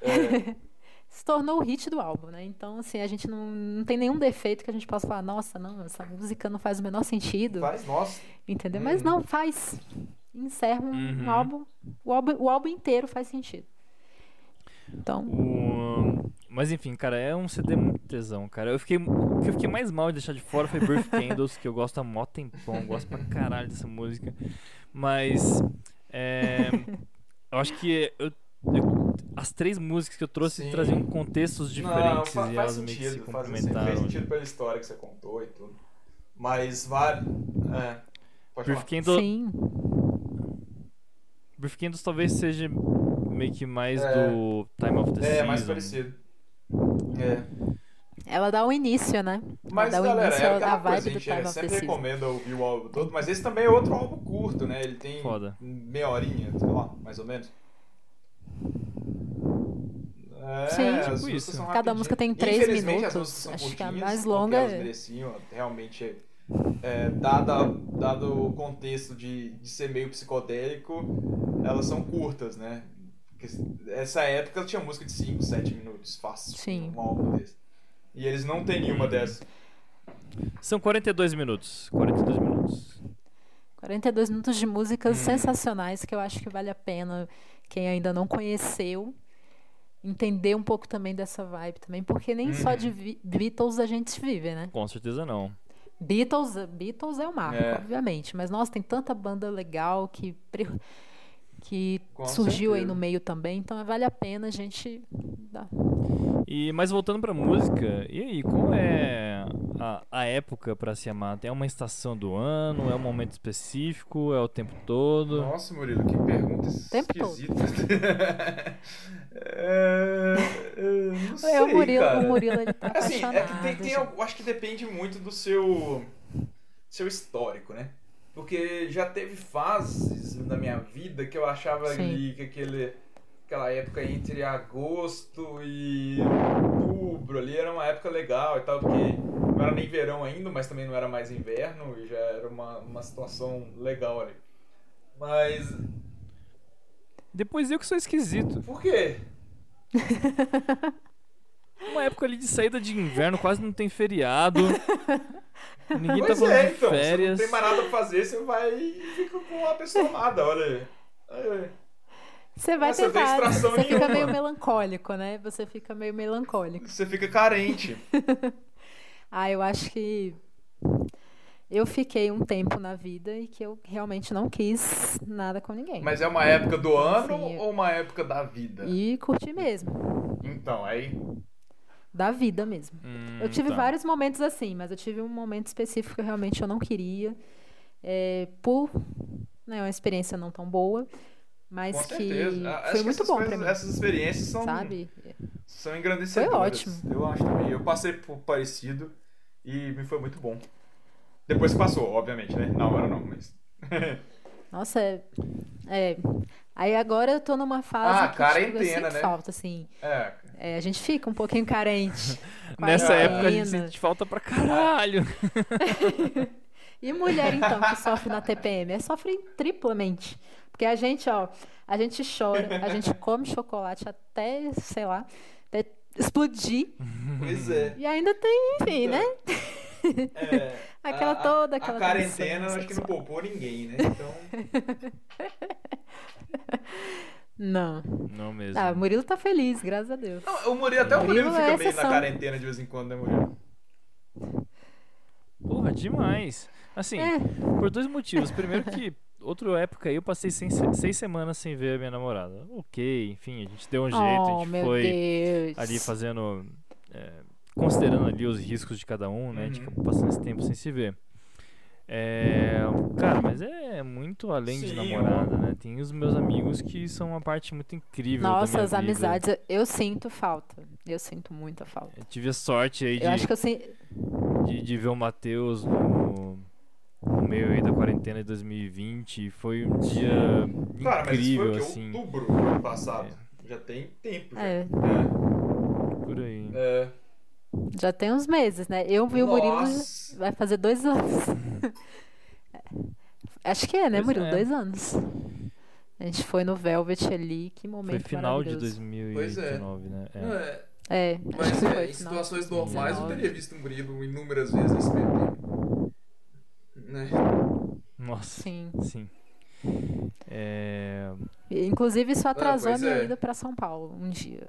É, é, Se tornou o hit do álbum, né? Então, assim, a gente não, não tem nenhum defeito que a gente possa falar, nossa, não, essa música não faz o menor sentido. faz, nossa. Entendeu? Mas Uhum. não, faz. Encerra um, um Uhum. álbum. O, álbum. o álbum inteiro faz sentido. Então, O- Mas enfim, cara, é um CD muito tesão, cara. Eu fiquei... O que eu fiquei mais mal de deixar de fora foi Birth Candles, que eu gosto há mó tempão, gosto pra caralho dessa música. Mas. É... Eu acho que eu- eu- as três músicas que eu trouxe Sim. traziam contextos Não, diferentes e faz elas meio que se sentido, faz, assim, complementaram. fez sentido pela história que você contou e tudo. Mas vale... É, pode Birth falar. Candles, sim. Birth Candles talvez seja meio que mais É. do Time of the É, Season. mais parecido. É. Ela dá o início, né? Mas, ela dá o galera, início é aquela vibe coisa, a do Time é, of sempre Season. recomenda ouvir o álbum todo, mas esse também é outro álbum curto, né? Ele tem Foda. meia horinha, sei lá, mais ou menos. É, Sim. Tipo isso. Cada música tem três Infelizmente, as minutos. músicas são Acho que a mais longa elas é- mereciam, realmente, é, dada, dado o contexto de, de ser meio psicodélico, elas são curtas, né? Porque essa época tinha música de 5, 7 minutos, fácil. Sim. Um álbum desse. E eles não têm nenhuma dessas. São 42 minutos. 42 minutos. 42 minutos de músicas Hum. sensacionais que eu acho que vale a pena quem ainda não conheceu entender um pouco também dessa vibe também, porque nem só Uhum. de Beatles a gente vive, né? Com certeza não. Beatles, Beatles é o marco, É. obviamente, mas nossa, tem tanta banda legal que que Com surgiu aí certeza. no meio também, então vale a pena a gente dar. E mas voltando pra música, e aí, qual é a, a época pra se amar? É uma estação do ano? É um momento específico? É o tempo todo? Nossa, Murilo, que pergunta Tempo todo. esquisita. é, eu não sei, É, o Murilo, cara. o Murilo ele tá Assim, apaixonado. é que tem, tem, acho que depende muito do seu seu histórico, né? Porque já teve fases na minha vida que eu achava Sim. ali que aquele aquela época entre agosto e outubro ali era uma época legal e tal, porque não era nem verão ainda, mas também não era mais inverno e já era uma, uma situação legal ali. Mas Depois eu que sou esquisito. por quê? Uma época ali de saída de inverno, quase não tem feriado. Ninguém tá Pois falando é, de então, férias. você não tem mais nada pra fazer, você vai e fica com a pessoa amada, olha aí. Você vai Nossa, tentar, você fica nenhuma. meio melancólico, né? Você fica meio melancólico. Você fica carente. Ah, eu acho que eu fiquei um tempo na vida e que eu realmente não quis nada com ninguém. Mas é uma época do ano ou uma época da vida? E curti mesmo. Então, aí. Da vida mesmo. Hum, Eu tive tá. vários momentos assim, mas eu tive um momento específico que realmente eu não queria. é, por né, uma experiência não tão boa, mas Com que certeza. Ah, acho foi que muito essas bom pra mim. Essas experiências são, Sabe? são engrandecedoras. Foi ótimo. Eu acho também. Eu passei por parecido e me foi muito bom. Depois que passou, obviamente, né? Na hora não, mas. Nossa, é, é. Aí agora eu tô numa fase Ah, que quarentena, tipo, eu sinto né? falta, assim. É. É, a gente fica um pouquinho carente. Nessa época a gente sente falta pra caralho. E mulher, então, que sofre na TPM? É, sofre triplamente. Porque a gente, ó, a gente chora, a gente come chocolate até, sei lá, até explodir. Pois é. E ainda tem, enfim, né? É, Aquela a- toda aquela A quarentena acho que não poupou ninguém, né? Então. Não. Não mesmo. Ah, o Murilo tá feliz, graças a Deus. Não, o Murilo, até o Murilo Murilo é fica meio na exceção. quarentena de vez em quando, né, Murilo? Porra, demais. Assim, É. por dois motivos. Primeiro que outra época aí eu passei seis, seis semanas sem ver a minha namorada. Ok, enfim, a gente deu um jeito, a Oh, gente meu foi Deus. ali fazendo. é, considerando ali os riscos de cada um, né? A gente Uhum. acabou passando esse tempo sem se ver. É, é muito além de Sim, namorada, né? Tem os meus amigos que são uma parte muito incrível da Nossa, minha as vida. amizades, eu sinto falta. Eu sinto muita falta. Eu tive a sorte aí de, Eu acho que eu de, de ver o Matheus no, no meio aí da quarentena de 2020. e Foi um dia Cara, mas isso incrível, foi assim. Outubro do ano passado. Já tem tempo. Já. É. É. Por aí. É. Já tem uns meses, né? Eu vi o Murilo, vai fazer dois anos. Acho que é, né, Pois Murilo? é. Dois anos. A gente foi no Velvet ali, que Foi momento final de maravilhoso. 2019, né? É. Não, é, É, mas é, foi em situações normais eu 19. teria visto o Murilo inúmeras vezes nesse. Né? Nossa, Sim. sim. É... Inclusive, isso atrasou a pois minha é. ida pra São Paulo um dia.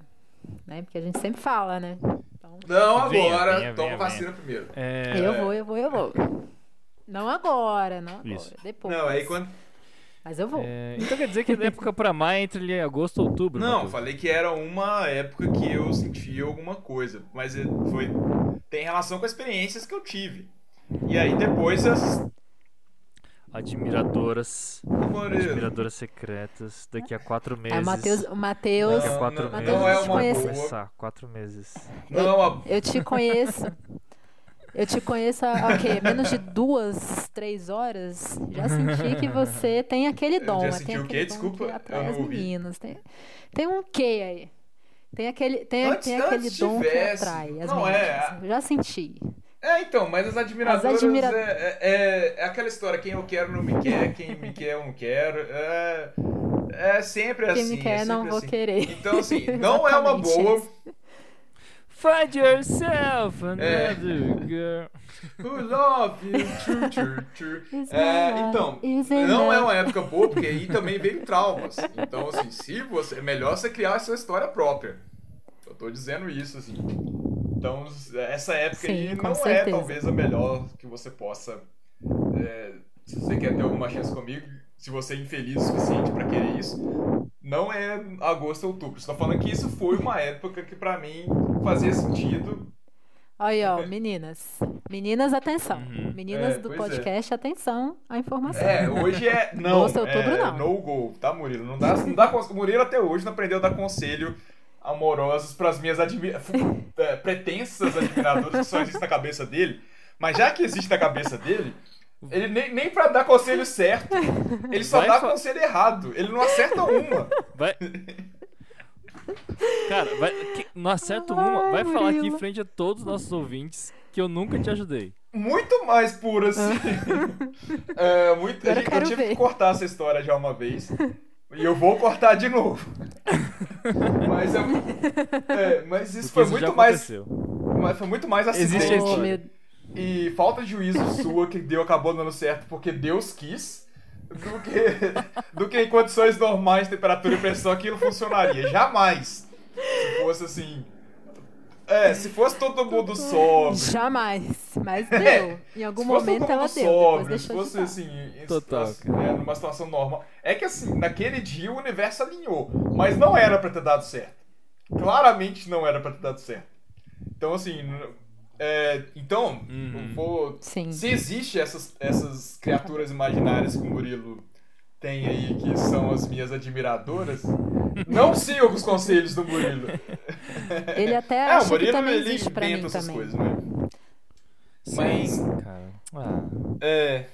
Né? Porque a gente sempre fala, né? Então, Não Venha, agora, venha, toma venha, vacina primeiro. é... eu vou, eu vou, eu vou. Não agora, não agora. Isso. Depois. Não, aí quando. Mas eu vou. é, Então quer dizer que da época pra maio entre ali agosto e outubro? Não, falei que era uma época que eu sentia alguma coisa, mas é- foi tem relação com as experiências que eu tive. E aí depois as Admiradoras. Admiradoras secretas. Daqui a quatro meses. Aí o Matheus, o Matheus, Daqui a quatro não, meses. Não é eu uma conheço. boa. Começar, quatro meses. Não, a- eu te conheço. Eu te conheço há há o quê? Menos de duas, três horas. Já senti que você tem aquele dom. já senti tem o quê? Desculpa, as ouvi. meninas. Tem, tem um quê aí? Tem aquele, tem, Antes- tem aquele dom tivesse. que atrai as Não, meninas. é, Eu já senti. É, então, mas as admiradoras As admira- é, é- é aquela história, quem eu quero não me quer, quem me quer eu não quero. É, é sempre Quem assim. me quer, é não sempre vou assim. querer. Então, assim, não é uma boa. isso. Find yourself É. another girl. Who love you, true, true, true. Is É, então, não é uma época boa, porque aí também veio traumas. Então, assim, se você. É melhor você criar a sua história própria. Eu tô dizendo isso, assim. Então, essa época Sim, aí não é certeza. talvez a melhor que você possa. é, se você quer ter alguma chance comigo, se você é infeliz o suficiente pra querer isso, não é agosto ou outubro. Estou falando que isso foi uma época que pra mim fazia sentido. Aí, ó, meninas. Meninas, atenção. Uhum. Meninas É, do pois podcast, atenção à informação. É, hoje é. Não, Agosto, outubro, é não. no go, tá, Murilo? Não dá, não dá, Murilo até hoje não aprendeu a dar conselho amorosos pras minhas admi- é, pretensas admiradoras que só existem na cabeça dele. Mas já que existe na cabeça dele, ele nem, nem pra dar conselho certo, ele só Vai dá fa- conselho errado. Ele não acerta uma. Vai. Cara, vai, que- não acerto uma. Vai Ai, falar aqui em Murilo. frente a todos os nossos ouvintes que eu nunca te ajudei. Muito mais puro assim. É, muito, a eu eu tive ver. que cortar essa história já uma vez. E eu vou cortar de novo. mas, eu- é, mas isso Porque foi isso já muito mais. Mas foi muito mais Existe acidente. esse- Oh, meu... E falta de juízo sua que deu acabou dando certo porque Deus quis. Do que, do que em condições normais, temperatura e pressão, aquilo funcionaria. Jamais. Se fosse assim. É, se fosse todo mundo sóbrio. Jamais. Mas É, deu. Em algum se fosse momento todo ela mundo deu. Sóbrio, se de fosse dar. assim, Total, cara. né, numa situação normal. É que assim, naquele dia o universo alinhou, mas não era pra ter dado certo. Claramente não era pra ter dado certo. Então assim, é, então, Uhum. vou Sim. se existe essas, essas criaturas imaginárias que o Murilo tem aí, que são as minhas admiradoras, não sigam os conselhos do Murilo. Ele até É, o acha que Murilo também ele existe pra mim essas também. coisas, né? Sim, Mas- cara. Ah, É,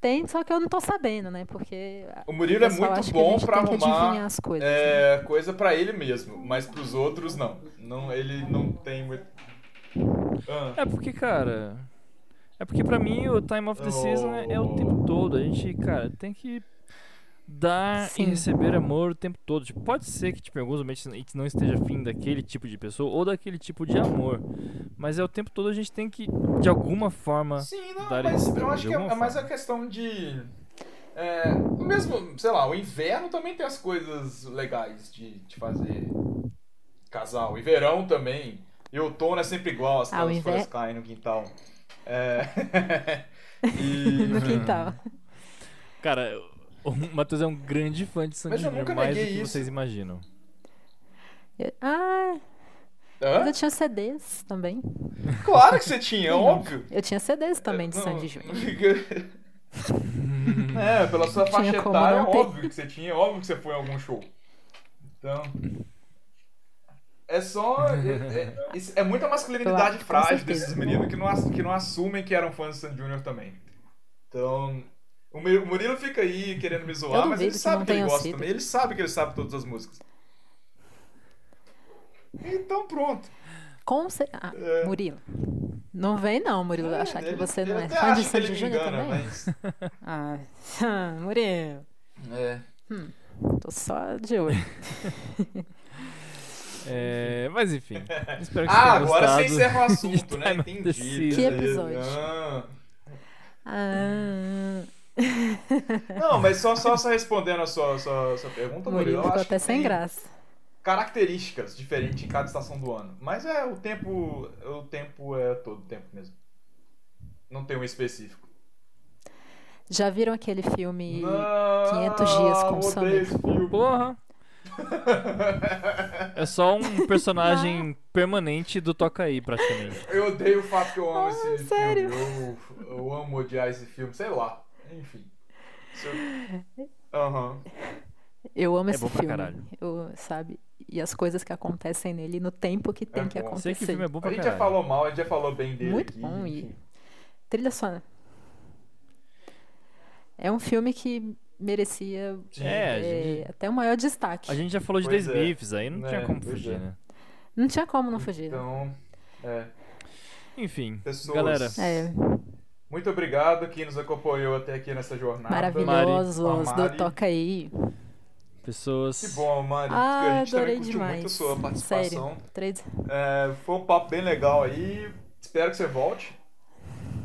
Tem, só que eu não tô sabendo, né? Porque o Murilo é muito que bom que arrumar adivinhar as coisas. né? é, coisa pra ele mesmo, mas pros outros não. não ele não tem muito. Ah, É porque, cara. É porque pra mim o Time of the Season é, é o tempo todo. A gente, cara, tem que dar Sim. e receber amor o tempo todo. Tipo, pode ser que tipo, em alguns momentos a gente não esteja afim daquele tipo de pessoa ou daquele tipo de amor. Mas é o tempo todo a gente tem que, de alguma forma. Sim, não, dar mas esse eu acho que é, é mais a questão de. É, mesmo, sei lá, o inverno também tem as coisas legais de, de fazer casal. E verão também. E outono é sempre igual, as Ah, o folhas caem no quintal. É. e. No quintal. Cara, o Matheus é um grande fã de Sandy Mas mais do que isso. vocês imaginam. Eu- Ah, mas Hã? eu tinha CDs também. Claro que você tinha, óbvio. Eu tinha CDs também de Não, Sandy Júnior. É, pela sua faixa etária, é óbvio que você tinha, é óbvio que você foi em algum show. Então. É só. É, é- isso- é muita masculinidade frágil desses meninos que não, que não assumem que eram fãs de Sandy Júnior também. Então. O Murilo fica aí querendo me zoar, mas ele que sabe que ele gosta sido. também. Ele sabe que ele sabe todas as músicas. Então pronto. Com cer- ah, É. Murilo. Não vem não, Murilo, achar que Ele- você não é fã de que Sandy Júnior também? mas- Ah, Murilo. É. Tô só de olho. É, mas enfim. Espero que Ah, agora você encerra o assunto, né? Entendi. Que episódio? Ah. Ah, Não, mas só, só, só respondendo a sua, sua, sua pergunta, Murilo, Murilo eu ficou acho até sem graça. características diferentes em cada estação do ano. Mas é, o tempo, o tempo é todo tempo mesmo. Não tem um específico. Já viram aquele filme Não, 500 dias com Summer? filme. Porra! É só um personagem permanente do Toca aí, praticamente. Eu odeio o fato que eu amo Ah, esse sério? filme. Eu, eu amo odiar esse filme, sei lá. Enfim. Aham. Eu amo É esse bom pra filme. caralho. Eu, sabe? E as coisas que acontecem nele no tempo que tem É que bom. acontecer. Sei que filme é bom A pra gente já caralho. falou mal, a gente já falou bem dele Muito aqui. bom, e-. Trilha sonora. É um filme que merecia. É, é, gente, até o maior destaque. a gente já falou de Pois The é. Smiths, aí não tinha É, como fugir, é. né? Não tinha como não fugir. né? Então, é. Enfim, Pessoas. galera, É, Muito obrigado quem nos acompanhou até aqui nessa jornada. maravilhosos do. Toca aí. pessoas. Que bom, Mari. Ah, a gente adorei demais. muito a sua participação. Sério. Três... É, foi um papo bem legal aí. Espero que você volte,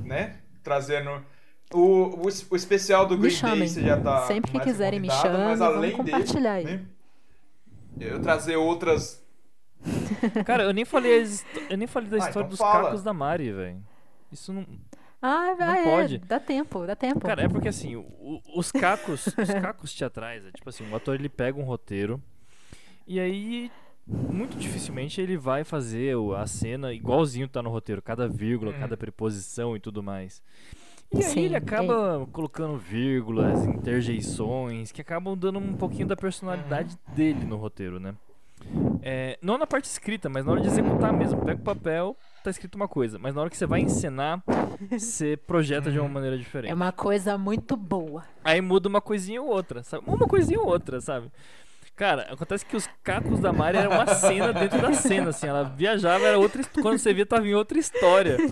né? Trazendo o, o, o especial do Me Green Day, você já tá Sempre que mais quiserem me chamem, mas vamos além compartilhar aí. dele, né? Eu trazer outras. Cara, eu nem falei, eu nem falei da Ah, história então dos fala. cacos da Mari, velho. Isso não. Ah, Não é, pode. dá tempo, dá tempo. Cara, é porque assim, o- os cacos, os cacos teatrais, é tipo assim, o ator ele pega um roteiro e aí muito dificilmente ele vai fazer o- a cena igualzinho tá no roteiro, cada vírgula, Hum. cada preposição e tudo mais. E aí Sim, ele acaba colocando vírgulas, interjeições, que acabam dando um pouquinho da personalidade dele no roteiro, né? É, não na parte escrita, mas na hora de executar mesmo. Pega o papel, tá escrito uma coisa, mas na hora que você vai encenar, você projeta de uma maneira diferente. É uma coisa muito boa. Aí muda uma coisinha ou outra, sabe? Uma coisinha ou outra, sabe? Cara, acontece que os cacos da Mari era uma cena dentro da cena, assim. Ela viajava, era outra. Quando você via, tava em outra história.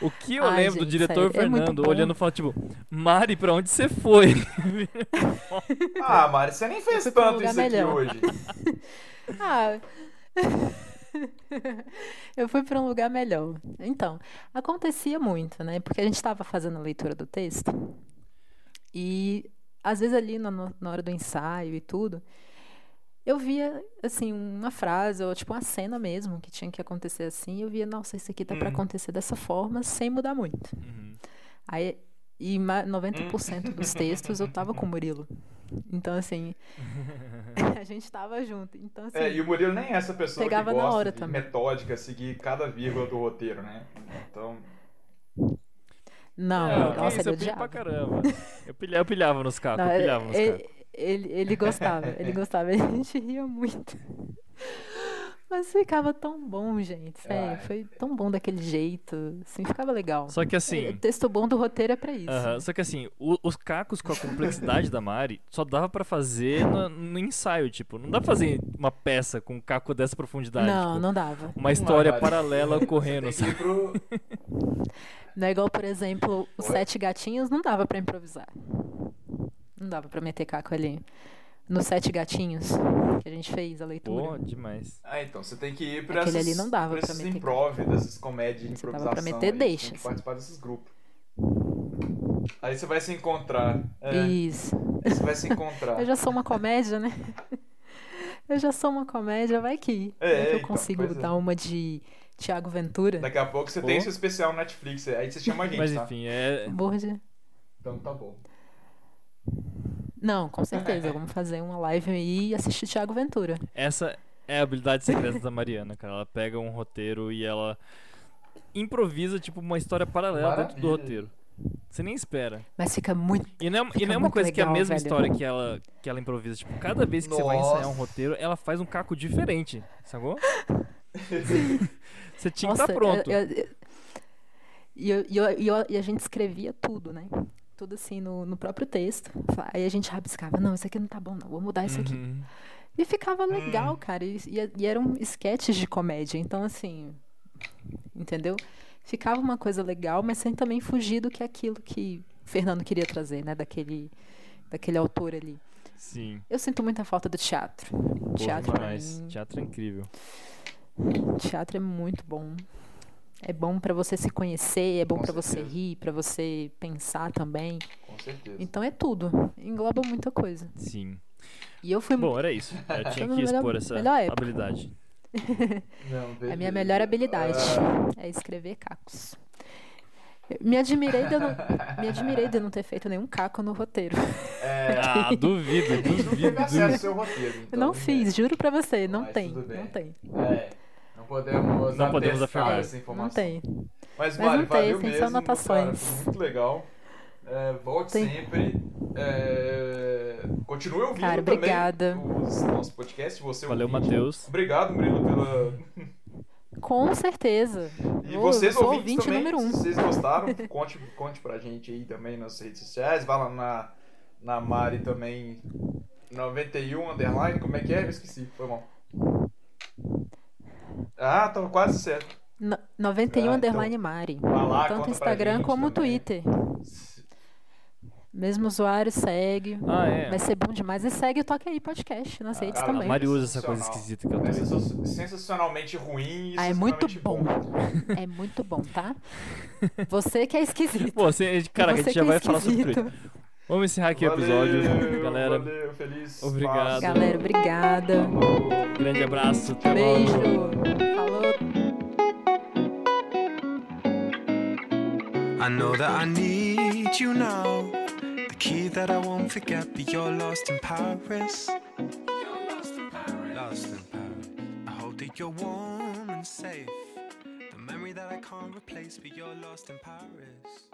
O que eu Ai, lembro do gente, diretor sério, é Fernando bom. olhando e falando, tipo, Mari, pra onde você foi? Ah, Mari, você nem fez tanto isso aqui melhor. hoje. Ah. eu fui para um lugar melhor. Então, acontecia muito, né? Porque a gente estava fazendo a leitura do texto e às vezes ali na hora do ensaio e tudo, eu via assim uma frase ou tipo uma cena mesmo que tinha que acontecer assim. Eu via, nossa, isso aqui tá para Uhum. acontecer dessa forma, sem mudar muito. Uhum. Aí e ma- 90% dos textos eu tava com o Murilo. Então assim, a gente tava junto. Então assim, É, e o Murilo nem é essa pessoa Pegava que na gosta hora de também. metódica, seguir cada vírgula do roteiro, né? Então, não, Não, que nossa, isso, eu pilho pra caramba. Eu pilhava, eu pilhava nos Não, eu pilhava nos ele, cacos. Ele, ele gostava, ele gostava, a gente ria muito. Mas ficava tão bom, gente, sério, foi tão bom daquele jeito, assim, ficava legal. Só que É, assim. texto bom do roteiro é pra isso. Aham, Só que assim, o- os cacos com a complexidade da Mari só dava pra fazer no, no ensaio, tipo, não dá pra fazer uma peça com um caco dessa profundidade. não, tipo, não dava. Uma história Mari, paralela ocorrendo, sabe? pro... Não é igual, por exemplo, os? Sete Gatinhos, não dava pra improvisar. Não dava pra meter caco ali. Nos Sete Gatinhos, que a gente fez a leitura. Pô, demais. Ah, então, você tem que ir pra Aquele essas, ali não dava pra pra esses meter improv, dessas comédias de Você dava improvisação. pra meter aí, deixas. Tem que participar desses grupos. Aí você vai se encontrar. É, Isso. aí você vai se encontrar. Eu já sou uma comédia, né? Eu já sou uma comédia, vai que. É, vai que eu então, consigo é. dar uma de Tiago Ventura. Daqui a pouco você Pô. tem seu especial no Netflix. Aí você chama a gente, Mas tá? enfim, é. Borde. Então tá bom. Não, com certeza. Vamos fazer uma live aí e assistir Tiago Ventura. Essa é a habilidade secreta da Mariana, cara. Ela pega um roteiro e ela improvisa, tipo, uma história paralela dentro do Maravilha. roteiro. Você nem espera. Mas fica muito. E não é, e não é uma coisa que é a legal, mesma velho. história que ela, que ela improvisa. Tipo, cada vez que você vai ensaiar um roteiro, ela faz um caco diferente, sacou? você tinha que estar Nossa, pronto. eu- eu- eu- e eu- e eu- e a gente escrevia tudo, né? Tudo assim no, no próprio texto. Aí a gente rabiscava, não, isso aqui não tá bom, não, vou mudar isso aqui. Uhum. E ficava legal, cara. E, e- e eram sketches de comédia. Então, assim. Entendeu? Ficava uma coisa legal, mas sem também fugir do que é aquilo que o Fernando queria trazer, né? Daquele, daquele autor ali. Sim. Eu sinto muita falta do teatro. Pô, Teatro, demais. Teatro é incrível. teatro é muito bom. É bom pra você se conhecer, é bom pra você rir, pra você pensar também. Com certeza. Então é tudo. Engloba muita coisa. Sim. E eu fui Bom, era isso. Eu tinha que melhor- expor essa melhor habilidade. Não, A minha melhor habilidade é escrever cacos. Me admirei, de eu não, me admirei de não ter feito nenhum caco no roteiro. É, Ah, duvido, não duvido. teve acesso ao seu roteiro. Eu então, não né? fiz, juro pra você, não Mas tem, não tem, É, não podemos, Não podemos afirmar. essa informação. não tem. Mas, Mas vale, não tem, valeu tem só mesmo, anotações. Cara, muito legal. É, volte Tem. sempre. É, continue ouvindo Cara, também obrigada. os nossos podcasts. Você Valeu. Matheus. Obrigado, Murilo, pela... Com certeza. E vocês ouvintes ouvinte também, número um. se vocês gostaram, conte, conte pra gente aí também nas redes sociais. Vai lá na, na Mari também, 91 underline, como é que é? Eu esqueci, foi mal. Ah, tô quase certo. No- 91 Ah, então, underline Mari. vai lá, Tanto Instagram como também. Twitter. Mesmo usuário, segue. Ah, é. Vai ser bom demais. E segue o Toque Aí Podcast nas redes Cara, A também. Mari usa essa coisa esquisita que eu tô É sensacionalmente ruim e Ah, é muito sensacionalmente bom. É muito bom, tá? Você que é esquisito. Pô, você, cara, a Você gente já é vai falar sobre esquisito. Twitter. Vamos encerrar aqui o episódio, galera. Valeu, feliz. Obrigado. Páscoa. Galera, obrigada. Falou. Grande abraço. Até Beijo. logo. Falou. I know that I need you now. The key that I won't forget, but you're lost in Paris. You're lost in Paris. Lost in Paris. I hope that you're warm and safe. The memory that I can't replace, but you're lost in Paris.